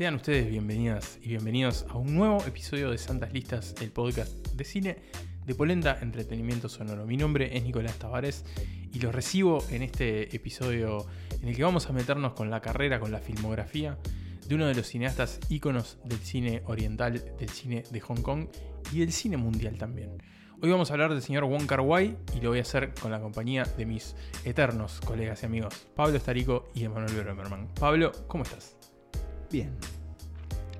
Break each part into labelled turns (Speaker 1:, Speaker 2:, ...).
Speaker 1: Sean ustedes bienvenidas y bienvenidos a un nuevo episodio de Santas Listas, el podcast de cine de Polenta Entretenimiento Sonoro. Mi nombre es Nicolás Tavares y los recibo en este episodio en el que vamos a meternos con la carrera, con la filmografía de uno de los cineastas íconos del cine oriental, del cine de Hong Kong y del cine mundial también. Hoy vamos a hablar del señor Wong Kar Wai y lo voy a hacer con la compañía de mis eternos colegas y amigos Pablo Estarico y Emanuel Bremerman. Pablo, ¿cómo estás?
Speaker 2: Bien.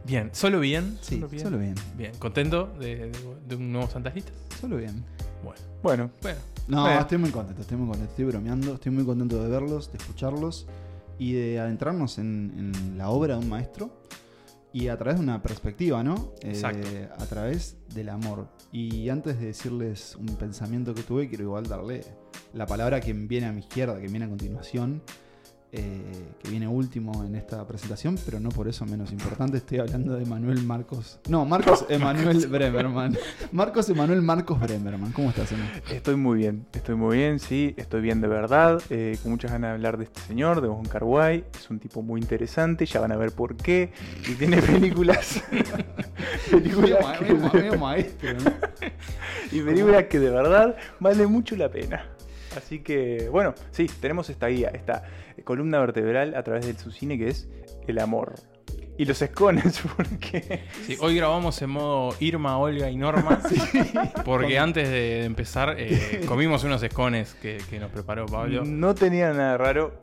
Speaker 1: Bien, ¿solo bien?
Speaker 2: Sí, solo bien.
Speaker 1: bien. ¿Contento de, de un nuevo Santas Listas?
Speaker 2: Solo bien.
Speaker 1: Bueno,
Speaker 3: Bueno,
Speaker 1: bueno.
Speaker 2: No,
Speaker 3: Bueno.
Speaker 2: estoy muy contento, estoy muy contento, estoy bromeando, estoy muy contento de verlos, de escucharlos y de adentrarnos en, en la obra de un maestro y a través de una perspectiva, ¿no? Eh,
Speaker 1: Exacto.
Speaker 2: a través del amor. Y antes de decirles un pensamiento que tuve, quiero igual darle la palabra que viene a mi izquierda, que viene a continuación, eh, que viene último en esta presentación, pero no por eso menos importante. Estoy hablando de Manuel Marcos. No, Marcos Emanuel Bremerman. Marcos Emanuel Marcos Bremerman. ¿Cómo estás, Emanuel?
Speaker 3: estoy muy bien, estoy muy bien, sí, estoy bien de verdad, eh, con muchas ganas de hablar de este señor, de Kar Wai, es un tipo muy interesante, ya van a ver por qué, y tiene películas, películas que
Speaker 2: maestro, ¿no?
Speaker 3: y películas que de verdad vale mucho la pena. Así que, bueno, sí, tenemos esta guía, esta columna vertebral a través de su cine que es el amor. Y los escones, porque...
Speaker 1: Sí, hoy grabamos en modo Irma, Olga y Norma. Porque antes de, empezar eh, comimos unos escones que, que nos preparó Pablo.
Speaker 3: No tenía nada raro.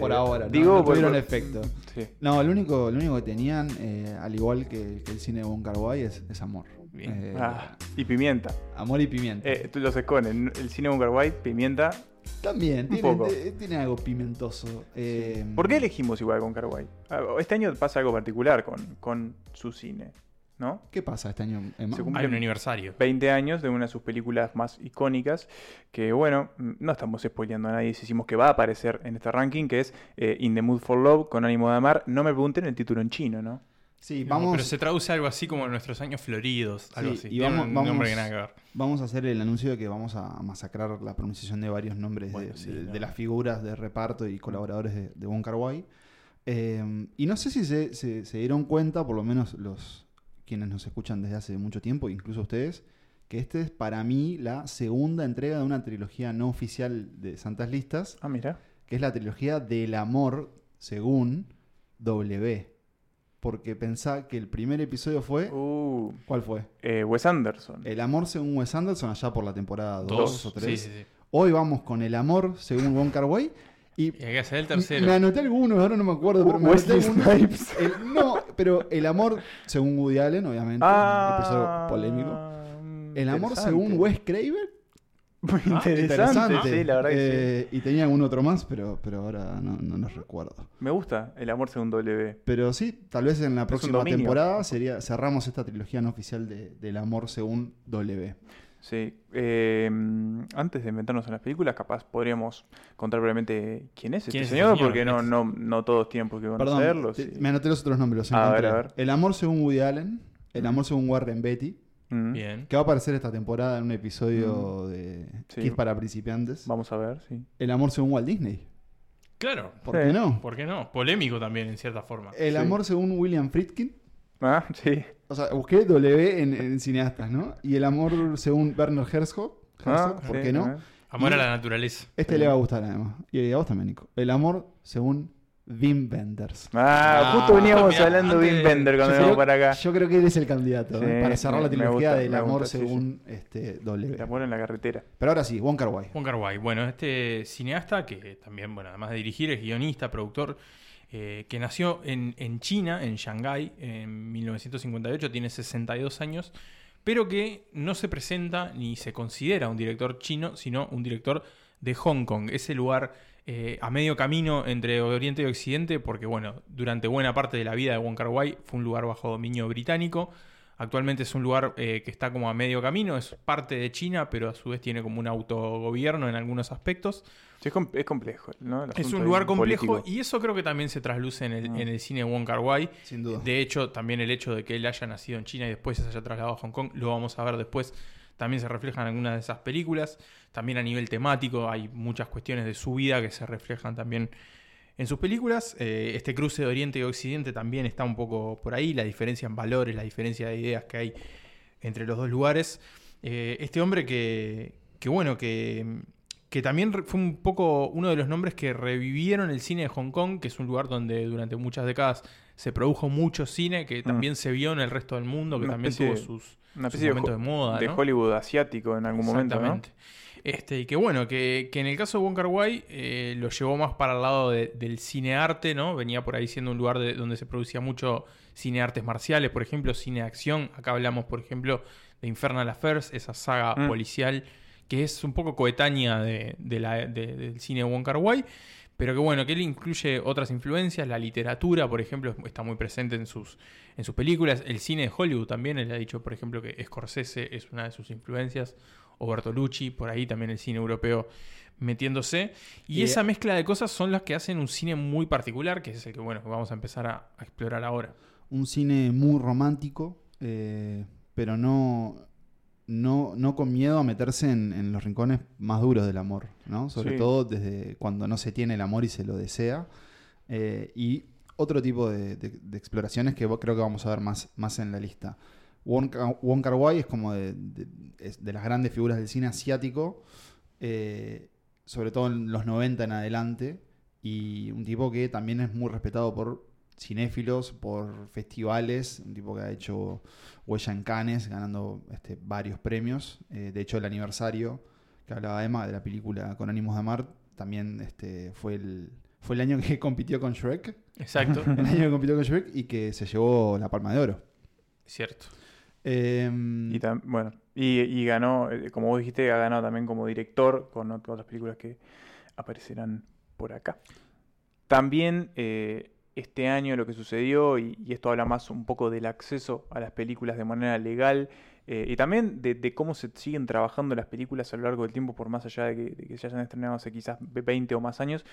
Speaker 2: Por
Speaker 3: Eh,
Speaker 2: ahora, ¿no?
Speaker 3: digo,
Speaker 2: No tuvieron
Speaker 3: por-
Speaker 2: efecto.
Speaker 3: Sí.
Speaker 2: No, lo único, lo único que tenían, eh, al igual que, que el cine de Wai, es, es amor.
Speaker 1: Bien.
Speaker 2: Eh,
Speaker 3: Ah, y pimienta.
Speaker 2: Amor y pimienta.
Speaker 3: Eh, tú los escones. El cine Bunker White, pimienta.
Speaker 2: También,
Speaker 3: un
Speaker 2: tiene,
Speaker 3: poco.
Speaker 2: eh, tiene algo pimentoso. Eh,
Speaker 3: ¿Por qué elegimos igual con Carguay? Este año pasa algo particular con, con su cine, ¿no?
Speaker 2: ¿Qué pasa este año?
Speaker 3: Se cumple-
Speaker 1: Hay un aniversario.
Speaker 3: 20 años de una de sus películas más icónicas, que bueno, mm, no estamos spoileando a nadie si decimos que va a aparecer en este ranking, que es eh, In the Mood for Love, con ánimo de amar. No me pregunten el título en chino, ¿no?
Speaker 2: Sí,
Speaker 1: No,
Speaker 2: vamos,
Speaker 1: Pero se traduce algo así como nuestros años floridos. Algo
Speaker 2: Sí,
Speaker 1: así.
Speaker 2: y vamos-
Speaker 1: un
Speaker 2: vamos-
Speaker 1: nombre que nada que ver.
Speaker 2: vamos a hacer el anuncio de que vamos a masacrar la pronunciación de varios nombres de-
Speaker 1: Bueno,
Speaker 2: de,
Speaker 1: sí,
Speaker 2: de
Speaker 1: no.
Speaker 2: las figuras de reparto y colaboradores de, de Wong Kar Wai. Eh, y no sé si se, se- se dieron cuenta, por lo menos los quienes nos escuchan desde hace mucho tiempo, incluso ustedes, que este es para mí la segunda entrega de una trilogía no oficial de Santas Listas,
Speaker 3: Ah, mira.
Speaker 2: que es la trilogía del amor según W. Porque pensá que el primer episodio fue...
Speaker 3: Uh,
Speaker 2: ¿Cuál fue?
Speaker 3: eh, Wes Anderson.
Speaker 2: El amor según Wes Anderson allá por la temporada 2
Speaker 1: Dos
Speaker 2: o
Speaker 1: Sí,
Speaker 2: 3.
Speaker 1: sí, sí.
Speaker 2: Hoy vamos con el amor según Wong Kar Wai. Y
Speaker 1: Y hay que hacer el
Speaker 2: me
Speaker 1: tercero.
Speaker 2: anoté algunos, ahora no me acuerdo, pero me
Speaker 3: Wesley
Speaker 2: anoté.
Speaker 3: Snipes.
Speaker 2: El- no, pero el amor según Woody Allen, obviamente.
Speaker 3: Ah,
Speaker 2: episodio polémico. El amor según Wes Craven.
Speaker 3: Muy
Speaker 1: Ah,
Speaker 3: interesante, sí, la verdad que sí.
Speaker 2: Eh, Y tenía algún otro más, pero, pero ahora no, no los recuerdo.
Speaker 3: Me gusta el amor según W.
Speaker 2: Pero sí, tal vez en la próxima temporada sería cerramos esta trilogía no oficial de, del amor según W.
Speaker 3: Sí. eh, antes de inventarnos en las películas, capaz podríamos contar brevemente quién es este
Speaker 1: ¿Quién es
Speaker 3: señor,
Speaker 1: señor?
Speaker 3: porque no, no, no todos tienen por qué conocerlo.
Speaker 2: Perdón, te-
Speaker 3: sí.
Speaker 2: me anoté los otros nombres. los
Speaker 3: A ver, a ver.
Speaker 2: El amor según Woody Allen. El
Speaker 3: Mm.
Speaker 2: amor según Warren Beatty.
Speaker 3: Mm,
Speaker 1: Bien.
Speaker 2: Que va a aparecer esta temporada en un episodio de
Speaker 3: Sí.
Speaker 2: Kids para principiantes.
Speaker 3: Vamos a ver, sí.
Speaker 2: El amor según Walt Disney.
Speaker 1: Claro.
Speaker 2: ¿Por
Speaker 3: Sí.
Speaker 2: qué no?
Speaker 1: ¿Por qué no? Polémico también, en cierta forma.
Speaker 2: El
Speaker 3: Sí.
Speaker 2: amor según William Friedkin.
Speaker 3: Ah, sí.
Speaker 2: O sea, busqué W en, en cineastas, ¿no? Y el amor según Werner Herzog.
Speaker 3: Ah,
Speaker 2: ¿Por
Speaker 3: sí,
Speaker 2: qué no?
Speaker 1: Amor
Speaker 2: Y-
Speaker 1: a la naturaleza.
Speaker 2: Este le va a gustar además. Y a vos también, Nico. El amor según Wim Wenders.
Speaker 3: Ah,
Speaker 1: Ah,
Speaker 3: justo veníamos
Speaker 1: mirá,
Speaker 3: hablando de Wim Wender cuando
Speaker 2: Yo
Speaker 3: veníamos
Speaker 2: creo-
Speaker 3: para acá.
Speaker 2: Yo creo que él es el candidato
Speaker 3: Sí,
Speaker 2: ¿eh? para cerrar
Speaker 3: me-
Speaker 2: la trilogía
Speaker 3: gusta,
Speaker 2: del amor
Speaker 3: gusta, sí,
Speaker 2: según este, W.
Speaker 3: El amor en la carretera.
Speaker 2: Pero ahora sí, Wong Kar Wai.
Speaker 1: Wong Kar Wai. Bueno, este cineasta que también, bueno, además de dirigir, es guionista, productor, eh, que nació en, en China, en Shanghái, en 1958, tiene 62 años, pero que no se presenta ni se considera un director chino, sino un director de Hong Kong, ese lugar eh, a medio camino entre Oriente y Occidente, porque bueno, durante buena parte de la vida de Wong Kar Wai fue un lugar bajo dominio británico. Actualmente es un lugar eh, que está como a medio camino, es parte de China, pero a su vez tiene como un autogobierno en algunos aspectos.
Speaker 3: Sí, es, com- es complejo, ¿no?
Speaker 1: Es un lugar complejo
Speaker 3: político.
Speaker 1: y eso creo que también se trasluce en el,
Speaker 3: Ah.
Speaker 1: en el cine de Wong Kar Wai.
Speaker 2: Sin duda.
Speaker 1: De hecho, también el hecho de que él haya nacido en China y después se haya trasladado a Hong Kong, lo vamos a ver después, también se refleja en algunas de esas películas. También a nivel temático hay muchas cuestiones de su vida que se reflejan también en sus películas. Eh, este cruce de Oriente y Occidente también está un poco por ahí, la diferencia en valores, la diferencia de ideas que hay entre los dos lugares. Eh, este hombre que, que bueno, que, que también fue un poco uno de los nombres que revivieron el cine de Hong Kong, que es un lugar donde durante muchas décadas se produjo mucho cine, que también se vio en el resto del mundo, que
Speaker 3: Una
Speaker 1: también
Speaker 3: especie
Speaker 1: tuvo sus,
Speaker 3: Una
Speaker 1: sus
Speaker 3: especie de,
Speaker 1: momentos de moda.
Speaker 3: de
Speaker 1: ¿no?
Speaker 3: Hollywood asiático en algún momento, ¿no?
Speaker 1: Exactamente. Este, y que bueno, que, que en el caso de Wong Kar Wai eh, lo llevó más para el lado de- del cine arte, ¿no? Venía por ahí siendo un lugar de- donde se producía mucho cine artes marciales, por ejemplo, cine de acción. Acá hablamos, por ejemplo, de Infernal Affairs, esa saga
Speaker 3: Mm.
Speaker 1: policial que es un poco coetánea de, de la- de- del cine de Wong Kar Wai. Pero que bueno, que él incluye otras influencias, la literatura, por ejemplo, está muy presente en sus, en sus películas, el cine de Hollywood también, él ha dicho, por ejemplo, que Scorsese es una de sus influencias, o Bertolucci, por ahí también el cine europeo metiéndose. Y,
Speaker 2: Y-
Speaker 1: esa mezcla de cosas son las que hacen un cine muy particular, que es el que, bueno, vamos a empezar a, a explorar ahora.
Speaker 2: Un cine muy romántico, eh, pero no, no, no con miedo a meterse en, en los rincones más duros del amor, ¿no? Sobre
Speaker 3: Sí.
Speaker 2: todo desde cuando no se tiene el amor y se lo desea. Eh, y otro tipo de, de- de exploraciones que creo que vamos a ver más, más en la lista. Wong, Ka- Wong Kar Wai es como de, de las grandes figuras del cine asiático, eh, sobre todo en los 90 en adelante, y un tipo que también es muy respetado por cinéfilos, por festivales, un tipo que ha hecho huella en Cannes, ganando este, varios premios. Eh, de hecho, el aniversario que hablaba Emma de la película Con ánimos de amar, también este, fue, el, fue el año que compitió con Shrek,
Speaker 1: Exacto,
Speaker 2: el año que compitió con Shrek y que se llevó la palma de oro.
Speaker 1: cierto.
Speaker 2: Em,
Speaker 3: Y tam- bueno, y, y ganó, eh, como vos dijiste, ha ganado también como director con ot- otras películas que aparecerán por acá. También eh, este año lo que sucedió, y, y esto habla más un poco del acceso a las películas de manera legal, eh, y también de, de cómo se siguen trabajando las películas a lo largo del tiempo, por más allá de que, de que se hayan estrenado hace quizás 20 o más años,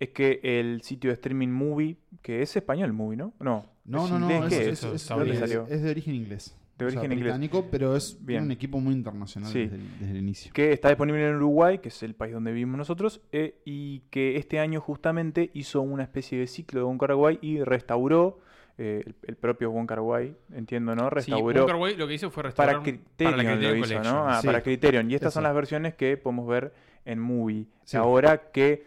Speaker 3: es que el sitio de streaming Movie, que es español Movie, ¿no? No,
Speaker 2: no,
Speaker 3: ¿es
Speaker 2: no, no,
Speaker 3: inglés?
Speaker 2: es,
Speaker 3: ¿Qué
Speaker 2: es-
Speaker 3: es?
Speaker 1: eso?
Speaker 2: es-
Speaker 1: ¿De
Speaker 2: es-
Speaker 3: salió?
Speaker 2: es de origen O sea,
Speaker 3: origen inglés.
Speaker 2: británico, pero es
Speaker 3: Bien.
Speaker 2: un equipo muy internacional
Speaker 3: Sí.
Speaker 2: desde, el, desde el inicio.
Speaker 3: que está disponible en Uruguay, que es el país donde vivimos nosotros, eh, y que este año justamente hizo una especie de ciclo de Kar Wai y restauró eh, el, el propio Wai, entiendo, ¿no?
Speaker 1: Sí,
Speaker 3: Restauró
Speaker 1: Wai lo que hizo fue restaurar
Speaker 3: para
Speaker 1: un-
Speaker 3: Criterion,
Speaker 1: para la Criterion
Speaker 3: lo hizo,
Speaker 1: Collection.
Speaker 3: ¿no? Ah,
Speaker 2: Sí,
Speaker 3: para Criterion. Y estas son las versiones que podemos ver en Movie.
Speaker 2: Sí.
Speaker 3: Ahora que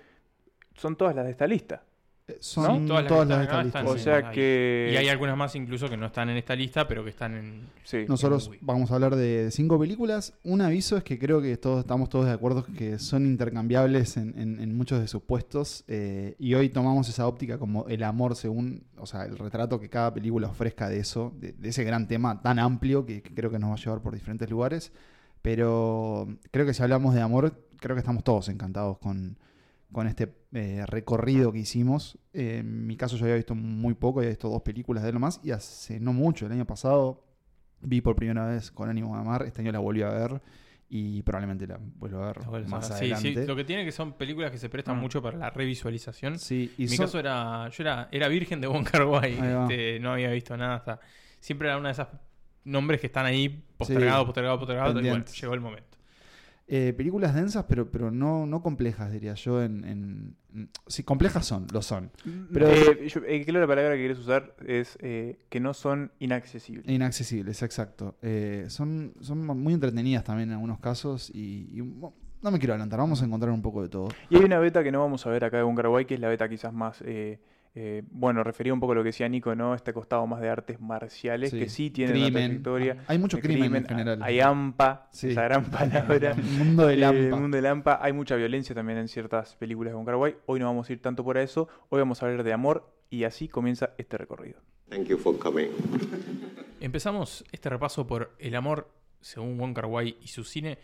Speaker 3: son todas las de esta lista.
Speaker 2: Eh, Son
Speaker 1: todas
Speaker 2: todas
Speaker 1: las
Speaker 2: las,
Speaker 1: que
Speaker 2: de
Speaker 1: están
Speaker 2: esta
Speaker 1: acá
Speaker 2: lista.
Speaker 3: O sea que...
Speaker 1: Y hay algunas más incluso que no están en esta lista, pero que están en...
Speaker 3: Sí.
Speaker 2: Nosotros vamos a hablar de cinco películas. Un aviso es que creo que todos estamos todos de acuerdo que son intercambiables en, en- en muchos de sus puestos. eh, y hoy tomamos esa óptica como el amor según, o sea, el retrato que cada película ofrezca de eso, de, de ese gran tema tan amplio que, que creo que nos va a llevar por diferentes lugares. Pero creo que si hablamos de amor, creo que estamos todos encantados con, con este eh, recorrido que hicimos. Eh, en mi caso yo había visto muy poco, había visto dos películas de él nomás y hace no mucho, el año pasado vi por primera vez con ánimo de amar, este año la volví a ver y probablemente la vuelvo a ver más.
Speaker 1: Sí,
Speaker 2: adelante.
Speaker 1: sí, lo que tiene que son películas que se prestan
Speaker 3: Mm.
Speaker 1: mucho para la revisualización.
Speaker 2: Sí, y
Speaker 1: en mi caso era, yo era, era virgen de Wong Kar Wai, este, no había visto nada hasta... Siempre era una de esas nombres que están ahí postergados,
Speaker 2: Sí,
Speaker 1: postergados, postergados, y bueno, llegó el momento.
Speaker 2: Eh, películas densas, pero, pero no, no complejas, diría yo. En, en- en- sí, complejas son, lo son. Pero-
Speaker 3: Eh, yo- eh, creo que la palabra que quieres usar es eh, que no son inaccesibles.
Speaker 2: Inaccesibles, exacto. Eh, son, son muy entretenidas también en algunos casos y, y, bueno, no me quiero adelantar, vamos a encontrar un poco de todo.
Speaker 3: Y hay una beta que no vamos a ver acá de Wai, que es la beta quizás más, eh, eh, bueno, refería un poco a lo que decía Nico, ¿no? Este costado más de artes marciales,
Speaker 2: Sí.
Speaker 3: que sí tiene una
Speaker 2: Crimen.
Speaker 3: trayectoria.
Speaker 2: Hay mucho crimen, en general.
Speaker 3: Hay AMPA,
Speaker 2: Sí.
Speaker 3: esa gran palabra.
Speaker 2: El mundo del
Speaker 3: Eh, el mundo del AMPA. Hay mucha violencia también en ciertas películas Kar Wai. Hoy no vamos a ir tanto por eso. Hoy vamos a hablar de amor y así comienza este recorrido.
Speaker 4: Thank you for coming.
Speaker 1: Empezamos este repaso por el amor, según Wong Kar Wai y su cine,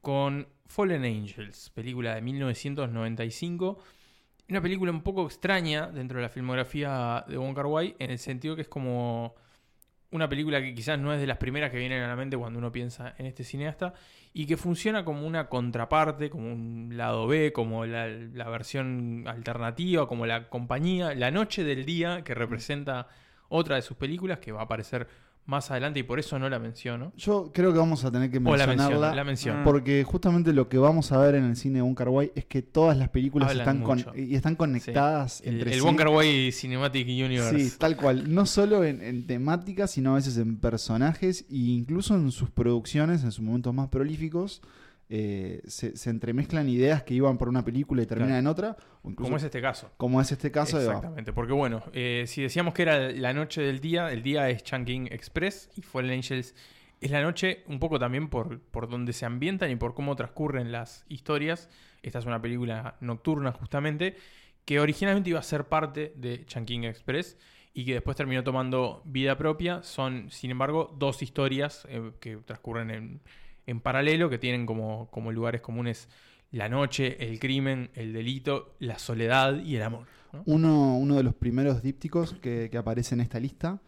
Speaker 1: con Fallen Angels, película de 1995. Una película un poco extraña dentro de la filmografía de Wong Kar Wai, en el sentido que es como una película que quizás no es de las primeras que vienen a la mente cuando uno piensa en este cineasta, y que funciona como una contraparte, como un lado B, como la, la versión alternativa, como la compañía, la noche del día que representa otra de sus películas que va a aparecer más adelante y por eso no la menciono.
Speaker 2: Yo creo que vamos a tener que
Speaker 1: O la menciono,
Speaker 2: mencionarla.
Speaker 1: la menciono.
Speaker 3: Mm.
Speaker 2: Porque justamente lo que vamos a ver en el cine de Wong Kar Wai es que todas las películas
Speaker 1: Hablan
Speaker 2: están, con- y están conectadas
Speaker 1: El,
Speaker 2: entre
Speaker 1: el
Speaker 2: sí.
Speaker 1: Wong Kar Wai Cinematic Universe.
Speaker 2: Sí, tal cual. No solo en, en temática, sino a veces en personajes e incluso en sus producciones, en sus momentos más prolíficos, eh, se, se entremezclan ideas que iban por una película y terminan
Speaker 1: Claro.
Speaker 2: en otra. Incluso,
Speaker 1: Como es este caso.
Speaker 2: como es este caso de...
Speaker 1: Exactamente, porque bueno, eh, si decíamos que era la noche del día, el día es Chungking Express y Fallen Angels es la noche un poco también por, por donde se ambientan y por cómo transcurren las historias. Esta es una película nocturna justamente, que originalmente iba a ser parte de Chungking Express y que después terminó tomando vida propia. Son, sin embargo, dos historias eh, que transcurren en, en paralelo, que tienen como, como lugares comunes la noche, el crimen, el delito, la soledad y el amor. ¿no?
Speaker 2: Uno, uno de los primeros dípticos que, que aparece en esta lista.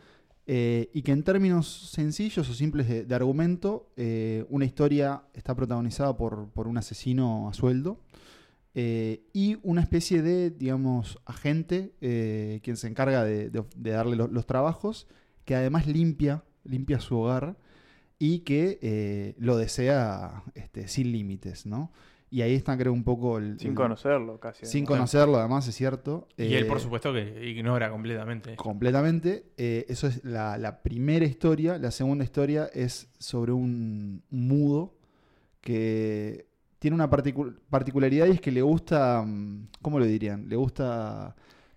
Speaker 2: eh, y que en términos sencillos o simples de, argumento, eh, una historia está protagonizada por, por un asesino a sueldo eh, y una especie de, digamos, agente quien se encarga de, de- darle lo- los trabajos, que además limpia, limpia su hogar y que eh, lo desea este, sin límites, ¿no? Y ahí está, creo, un poco el...
Speaker 3: Sin
Speaker 2: el-
Speaker 3: conocerlo casi.
Speaker 2: sin
Speaker 3: además.
Speaker 2: conocerlo, además, es cierto.
Speaker 1: Y él,
Speaker 2: Eh,
Speaker 1: por supuesto, que ignora completamente.
Speaker 2: Completamente. Eh, eso es la, la primera historia. La segunda historia es sobre un, mudo que tiene una particu- particularidad y es que le gusta, mm, ¿cómo lo dirían? Le gusta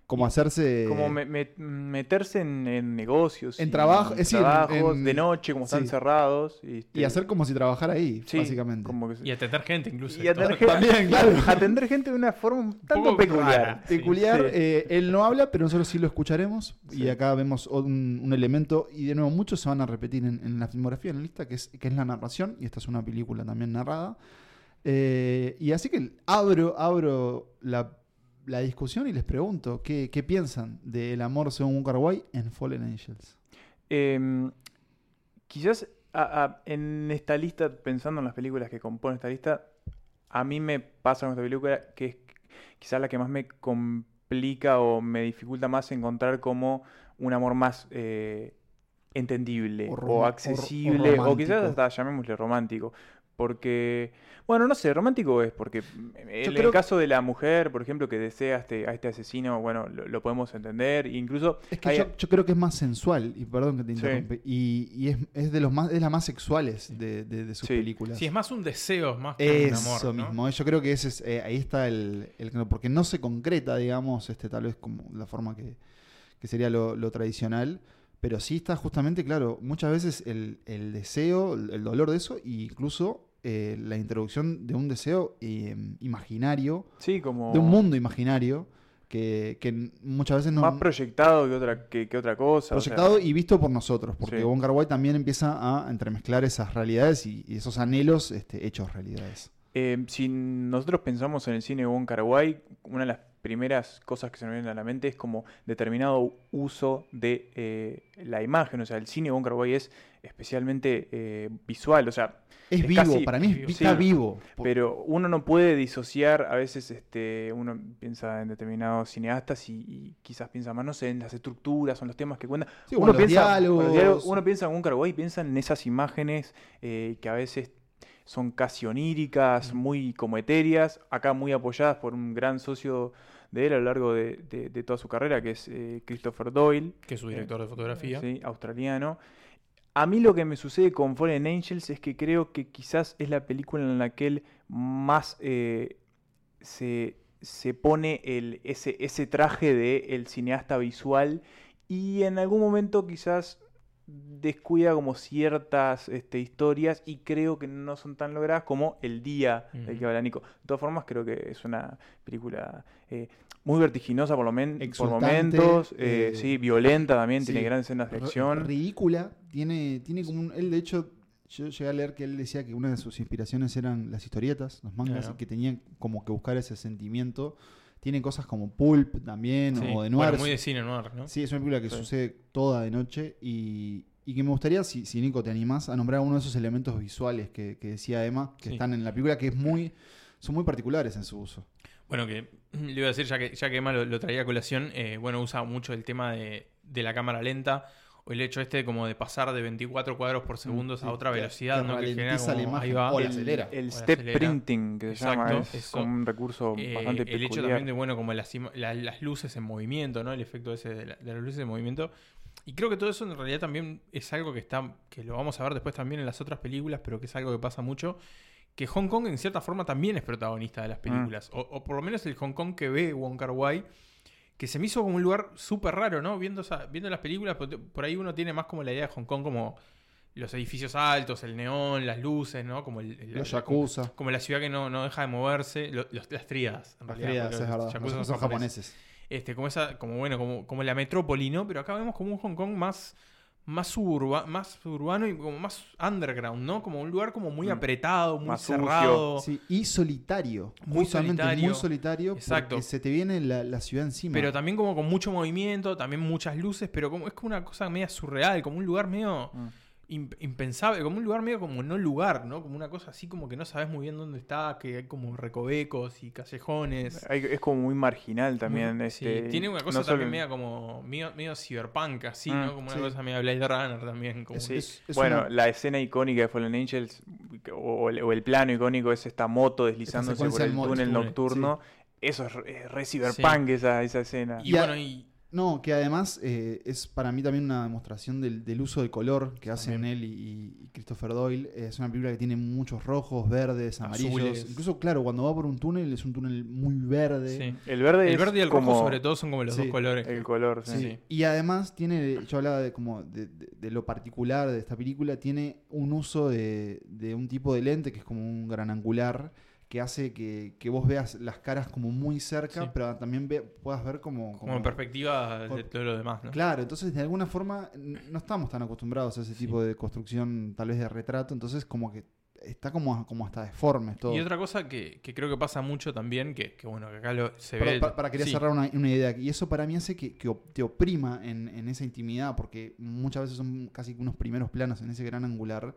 Speaker 2: como hacerse...
Speaker 3: Como me- me- meterse en, en negocios.
Speaker 2: En trabajo- es decir,
Speaker 3: trabajos
Speaker 2: en-
Speaker 3: de noche, como están
Speaker 2: sí.
Speaker 3: cerrados. Y,
Speaker 2: y hacer como si trabajara ahí,
Speaker 3: Sí,
Speaker 2: básicamente.
Speaker 3: como que se-
Speaker 1: Y atender gente incluso.
Speaker 3: y atender, gente,
Speaker 2: También, claro.
Speaker 3: atender gente de una forma un tanto peculiar.
Speaker 1: rara.
Speaker 2: Peculiar,
Speaker 3: sí.
Speaker 2: eh, él no habla, pero nosotros sí lo escucharemos.
Speaker 3: Sí.
Speaker 2: Y acá vemos un, un elemento, y de nuevo, muchos se van a repetir en, en la filmografía, en la lista, que es, que es la narración, y esta es una película también narrada. Eh, y así que abro, abro la, la discusión y les pregunto, ¿qué, qué piensan del amor según un Kar-wai en Fallen Angels?
Speaker 3: Eh, quizás a- a- en esta lista, pensando en las películas que componen esta lista, a mí me pasa con esta película que es quizás la que más me complica o me dificulta más encontrar como un amor más eh, entendible
Speaker 2: O
Speaker 3: o,
Speaker 2: o- o
Speaker 3: accesible o,
Speaker 2: romántico.
Speaker 3: quizás hasta llamémosle romántico. Porque, bueno, no sé, romántico es porque en el caso de la mujer, por ejemplo, que desea a este, a este asesino, bueno, lo, lo podemos entender. Incluso
Speaker 2: Es que
Speaker 3: hay-
Speaker 2: yo, yo creo que es más sensual, y perdón que te
Speaker 3: Sí.
Speaker 2: interrumpe, y, y es, es de los más, es las más sexuales de, de- de sus
Speaker 3: Sí.
Speaker 2: películas.
Speaker 1: Sí, es más un deseo, más que un amor.
Speaker 2: Eso
Speaker 1: ¿no?
Speaker 2: mismo, yo creo que ese es, eh, ahí está el, el- Porque no se concreta, digamos, este tal vez como la forma que, que sería lo, lo tradicional, pero sí está justamente, claro, muchas veces el, el deseo, el, el dolor de eso, e incluso eh, la introducción de un deseo eh, imaginario,
Speaker 3: Sí, como
Speaker 2: de un mundo imaginario, que, que muchas veces no...
Speaker 3: más proyectado que otra, que, que otra cosa. o sea,
Speaker 2: proyectado y visto por nosotros, porque
Speaker 3: Sí.
Speaker 2: Wong Kar Wai también empieza a entremezclar esas realidades y, y esos anhelos este, hechos realidades.
Speaker 3: eh, si nosotros pensamos en el cine de Wong Kar Wai, una de las primeras cosas que se nos vienen a la mente es como determinado uso de eh, la imagen. O sea, el cine de Wong Kar Wai es especialmente eh, visual. O sea,
Speaker 2: Es,
Speaker 3: Es
Speaker 2: vivo,
Speaker 3: casi-
Speaker 2: para mí es,
Speaker 1: sí.
Speaker 2: está vivo.
Speaker 3: Pero uno no puede disociar, a veces este, uno piensa en determinados cineastas y, y quizás piensa más, no sé, en las estructuras en los temas que cuentan.
Speaker 2: Sí,
Speaker 3: uno, piensa, o
Speaker 2: diálogos.
Speaker 3: los diálogos, uno piensa en un Kar-wai y piensa en esas imágenes eh, que a veces son casi oníricas, muy como etéreas, acá muy apoyadas por un gran socio de él a lo largo de, de- de toda su carrera, que es eh, Christopher Doyle.
Speaker 1: Que es su director de fotografía.
Speaker 3: Sí, australiano. A mí lo que me sucede con Fallen Angels es que creo que quizás es la película en la que él más eh, se, se pone el, ese, ese traje de el cineasta visual. Y en algún momento quizás descuida como ciertas este, historias y creo que no son tan logradas como El Día del
Speaker 1: Ujú.
Speaker 3: que habla Nico. De todas formas, creo que es una película eh, muy vertiginosa por, lo men- por
Speaker 2: Exultante,
Speaker 3: momentos, eh,
Speaker 2: eh,
Speaker 3: sí, violenta también,
Speaker 2: sí,
Speaker 3: tiene grandes escenas de acción.
Speaker 2: Ridícula. Tiene, tiene como un. Él, de hecho, yo llegué a leer que él decía que una de sus inspiraciones eran las historietas, los mangas,
Speaker 1: Claro.
Speaker 2: y que tenían como que buscar ese sentimiento. Tiene cosas como Pulp también,
Speaker 1: Sí.
Speaker 2: o de
Speaker 1: Bueno,
Speaker 2: Noir.
Speaker 1: muy de cine noir, ¿no?
Speaker 2: Sí, es una película que
Speaker 3: Sí.
Speaker 2: sucede toda de noche y, y que me gustaría, si, si Nico te animás, a nombrar uno de esos elementos visuales que, que decía Emma, que
Speaker 1: Sí.
Speaker 2: están en la película, que es muy, son muy particulares en su uso.
Speaker 1: Bueno, que le iba a decir, ya que, ya que Emma lo, lo traía a colación, eh, bueno, usa mucho el tema de, de la cámara lenta. El hecho este como de pasar de 24 cuadros por segundo
Speaker 2: sí,
Speaker 1: a otra
Speaker 2: que-
Speaker 1: velocidad,
Speaker 2: que
Speaker 1: ¿no? Que genera
Speaker 2: ralentiza la
Speaker 1: como,
Speaker 2: imagen
Speaker 1: ahí va.
Speaker 2: o la acelera.
Speaker 3: el step
Speaker 1: acelera.
Speaker 3: printing que se
Speaker 1: Exacto,
Speaker 3: llama es
Speaker 1: eso.
Speaker 3: como un recurso
Speaker 1: Eh,
Speaker 3: bastante
Speaker 1: el hecho
Speaker 3: peculiar.
Speaker 1: también de, bueno, como las, las luces en movimiento, ¿no? El efecto ese de, la- de las luces en movimiento. Y creo que todo eso en realidad también es algo que está, que lo vamos a ver después también en las otras películas, pero que es algo que pasa mucho. Que Hong Kong en cierta forma también es protagonista de las películas. O, o por lo menos el Hong Kong que ve Wong Kar Wai, que se me hizo como un lugar súper raro, ¿no? Viendo, esa- viendo las películas, por, por ahí uno tiene más como la idea de Hong Kong como los edificios altos, el neón, las luces, ¿no? Como el, el-
Speaker 2: Los yakuza.
Speaker 1: como la ciudad que no, no deja de moverse, lo- los- las tríadas, en
Speaker 2: Las
Speaker 1: realidad,
Speaker 2: tríadas, es
Speaker 1: los
Speaker 2: verdad.
Speaker 1: yakuza son
Speaker 2: son japoneses.
Speaker 1: Este, como esa, como bueno, como, como la metrópoli, ¿no? Pero acá vemos como un Hong Kong más, más, suburba- más urbano y como más underground, ¿no? Como un lugar como muy
Speaker 3: Mm.
Speaker 1: apretado, muy
Speaker 3: Más
Speaker 1: cerrado.
Speaker 2: Sí, y solitario.
Speaker 1: Muy solitario.
Speaker 2: muy solitario.
Speaker 1: Exacto.
Speaker 2: Porque se te viene la, la ciudad encima.
Speaker 1: Pero también como con mucho movimiento, también muchas luces, pero como es como una cosa media surreal, como un lugar medio
Speaker 3: Mm.
Speaker 1: Imp- impensable, como un lugar medio como no lugar, ¿no? Como una cosa así como que no sabes muy bien dónde está, que hay como recovecos y callejones.
Speaker 3: Hay- es como muy marginal también.
Speaker 1: Muy-
Speaker 3: este,
Speaker 1: sí, tiene una cosa
Speaker 3: no solo-
Speaker 1: también media como medio, medio cyberpunk, así,
Speaker 3: Mm,
Speaker 1: ¿no? Como una
Speaker 2: sí.
Speaker 1: cosa media Blade Runner también. Como
Speaker 3: Sí.
Speaker 2: Es- es
Speaker 3: bueno,
Speaker 2: una-
Speaker 3: la escena icónica de Fallen Angels o, el, o el plano icónico es esta moto deslizándose por el túnel nocturno. Eso es, re- es re cyberpunk esa, esa escena.
Speaker 1: Y, bueno, y
Speaker 2: No, que además eh, es para mí también una demostración del, del uso del color que hacen él y, y Christopher Doyle. Es una película que tiene muchos rojos, verdes, amarillos.
Speaker 1: Azules.
Speaker 2: Incluso, claro, cuando va por un túnel es un túnel muy verde.
Speaker 1: sí.
Speaker 3: El verde,
Speaker 1: el
Speaker 3: es
Speaker 1: verde y el
Speaker 3: como
Speaker 1: rojo sobre todo son como los
Speaker 2: Sí,
Speaker 1: dos colores.
Speaker 3: el color. sí.
Speaker 2: Sí.
Speaker 1: Sí.
Speaker 2: Y además tiene, yo hablaba de como de, de- de lo particular de esta película, tiene un uso de, de un tipo de lente que es como un gran angular que hace que, que vos veas las caras como muy cerca,
Speaker 1: Sí.
Speaker 2: pero también ve- puedas ver como...
Speaker 1: Como en perspectiva de
Speaker 2: Por-
Speaker 1: todo lo demás, ¿no?
Speaker 2: Claro, entonces de alguna forma no estamos tan acostumbrados a ese
Speaker 1: Sí.
Speaker 2: tipo de construcción tal vez de retrato, entonces como que está como, como hasta deforme todo.
Speaker 1: Y otra cosa que, que creo que pasa mucho también, que, que bueno, que acá lo, se ve...
Speaker 2: para- para quería
Speaker 1: sí,
Speaker 2: cerrar una, una idea, y eso para mí hace que, que te oprima en, en esa intimidad, porque muchas veces son casi unos primeros planos en ese gran angular,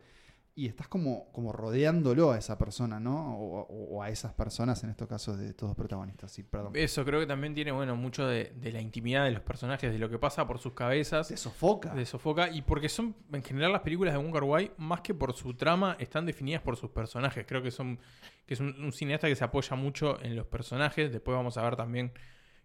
Speaker 2: y estás como, como rodeándolo a esa persona, ¿no? O, o- o a esas personas, en estos casos de todos protagonistas, sí, perdón.
Speaker 1: Eso creo que también tiene, bueno, mucho de, de la intimidad de los personajes, de lo que pasa por sus cabezas.
Speaker 2: Te sofoca.
Speaker 1: de sofoca y porque son en general las películas de Wong Kar Wai más que por su trama están definidas por sus personajes creo que son que es un, un cineasta que se apoya mucho en los personajes después vamos a ver también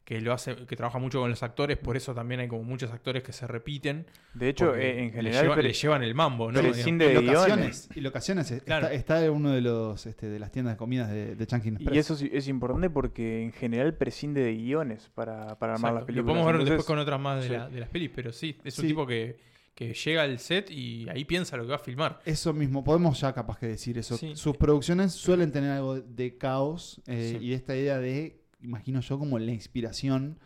Speaker 1: que lo hace que trabaja mucho con los actores por eso también hay como muchos actores que se repiten
Speaker 3: De hecho, eh, en
Speaker 1: le
Speaker 3: general, pero-
Speaker 1: le llevan el mambo no
Speaker 3: pero sin de
Speaker 2: y
Speaker 3: guiones.
Speaker 2: locaciones, y locaciones. eh,
Speaker 1: Claro.
Speaker 2: Está, está en uno de los este, de las tiendas de comidas de, de Express.
Speaker 3: Y eso sí- es importante porque en general prescinde de guiones para, para armar
Speaker 1: Exacto.
Speaker 3: las
Speaker 1: lo
Speaker 3: películas.
Speaker 1: podemos ver
Speaker 3: Entonces,
Speaker 1: después con otras más de,
Speaker 3: sí.
Speaker 1: la- de las pelis pero sí es un
Speaker 2: Sí.
Speaker 1: tipo que, que llega al set y ahí piensa lo que va a filmar
Speaker 2: Eso mismo, podemos ya capaz que decir eso.
Speaker 1: Sí.
Speaker 2: Sus producciones suelen tener algo de caos eh,
Speaker 1: Sí.
Speaker 2: y esta idea de, imagino yo, como la inspiración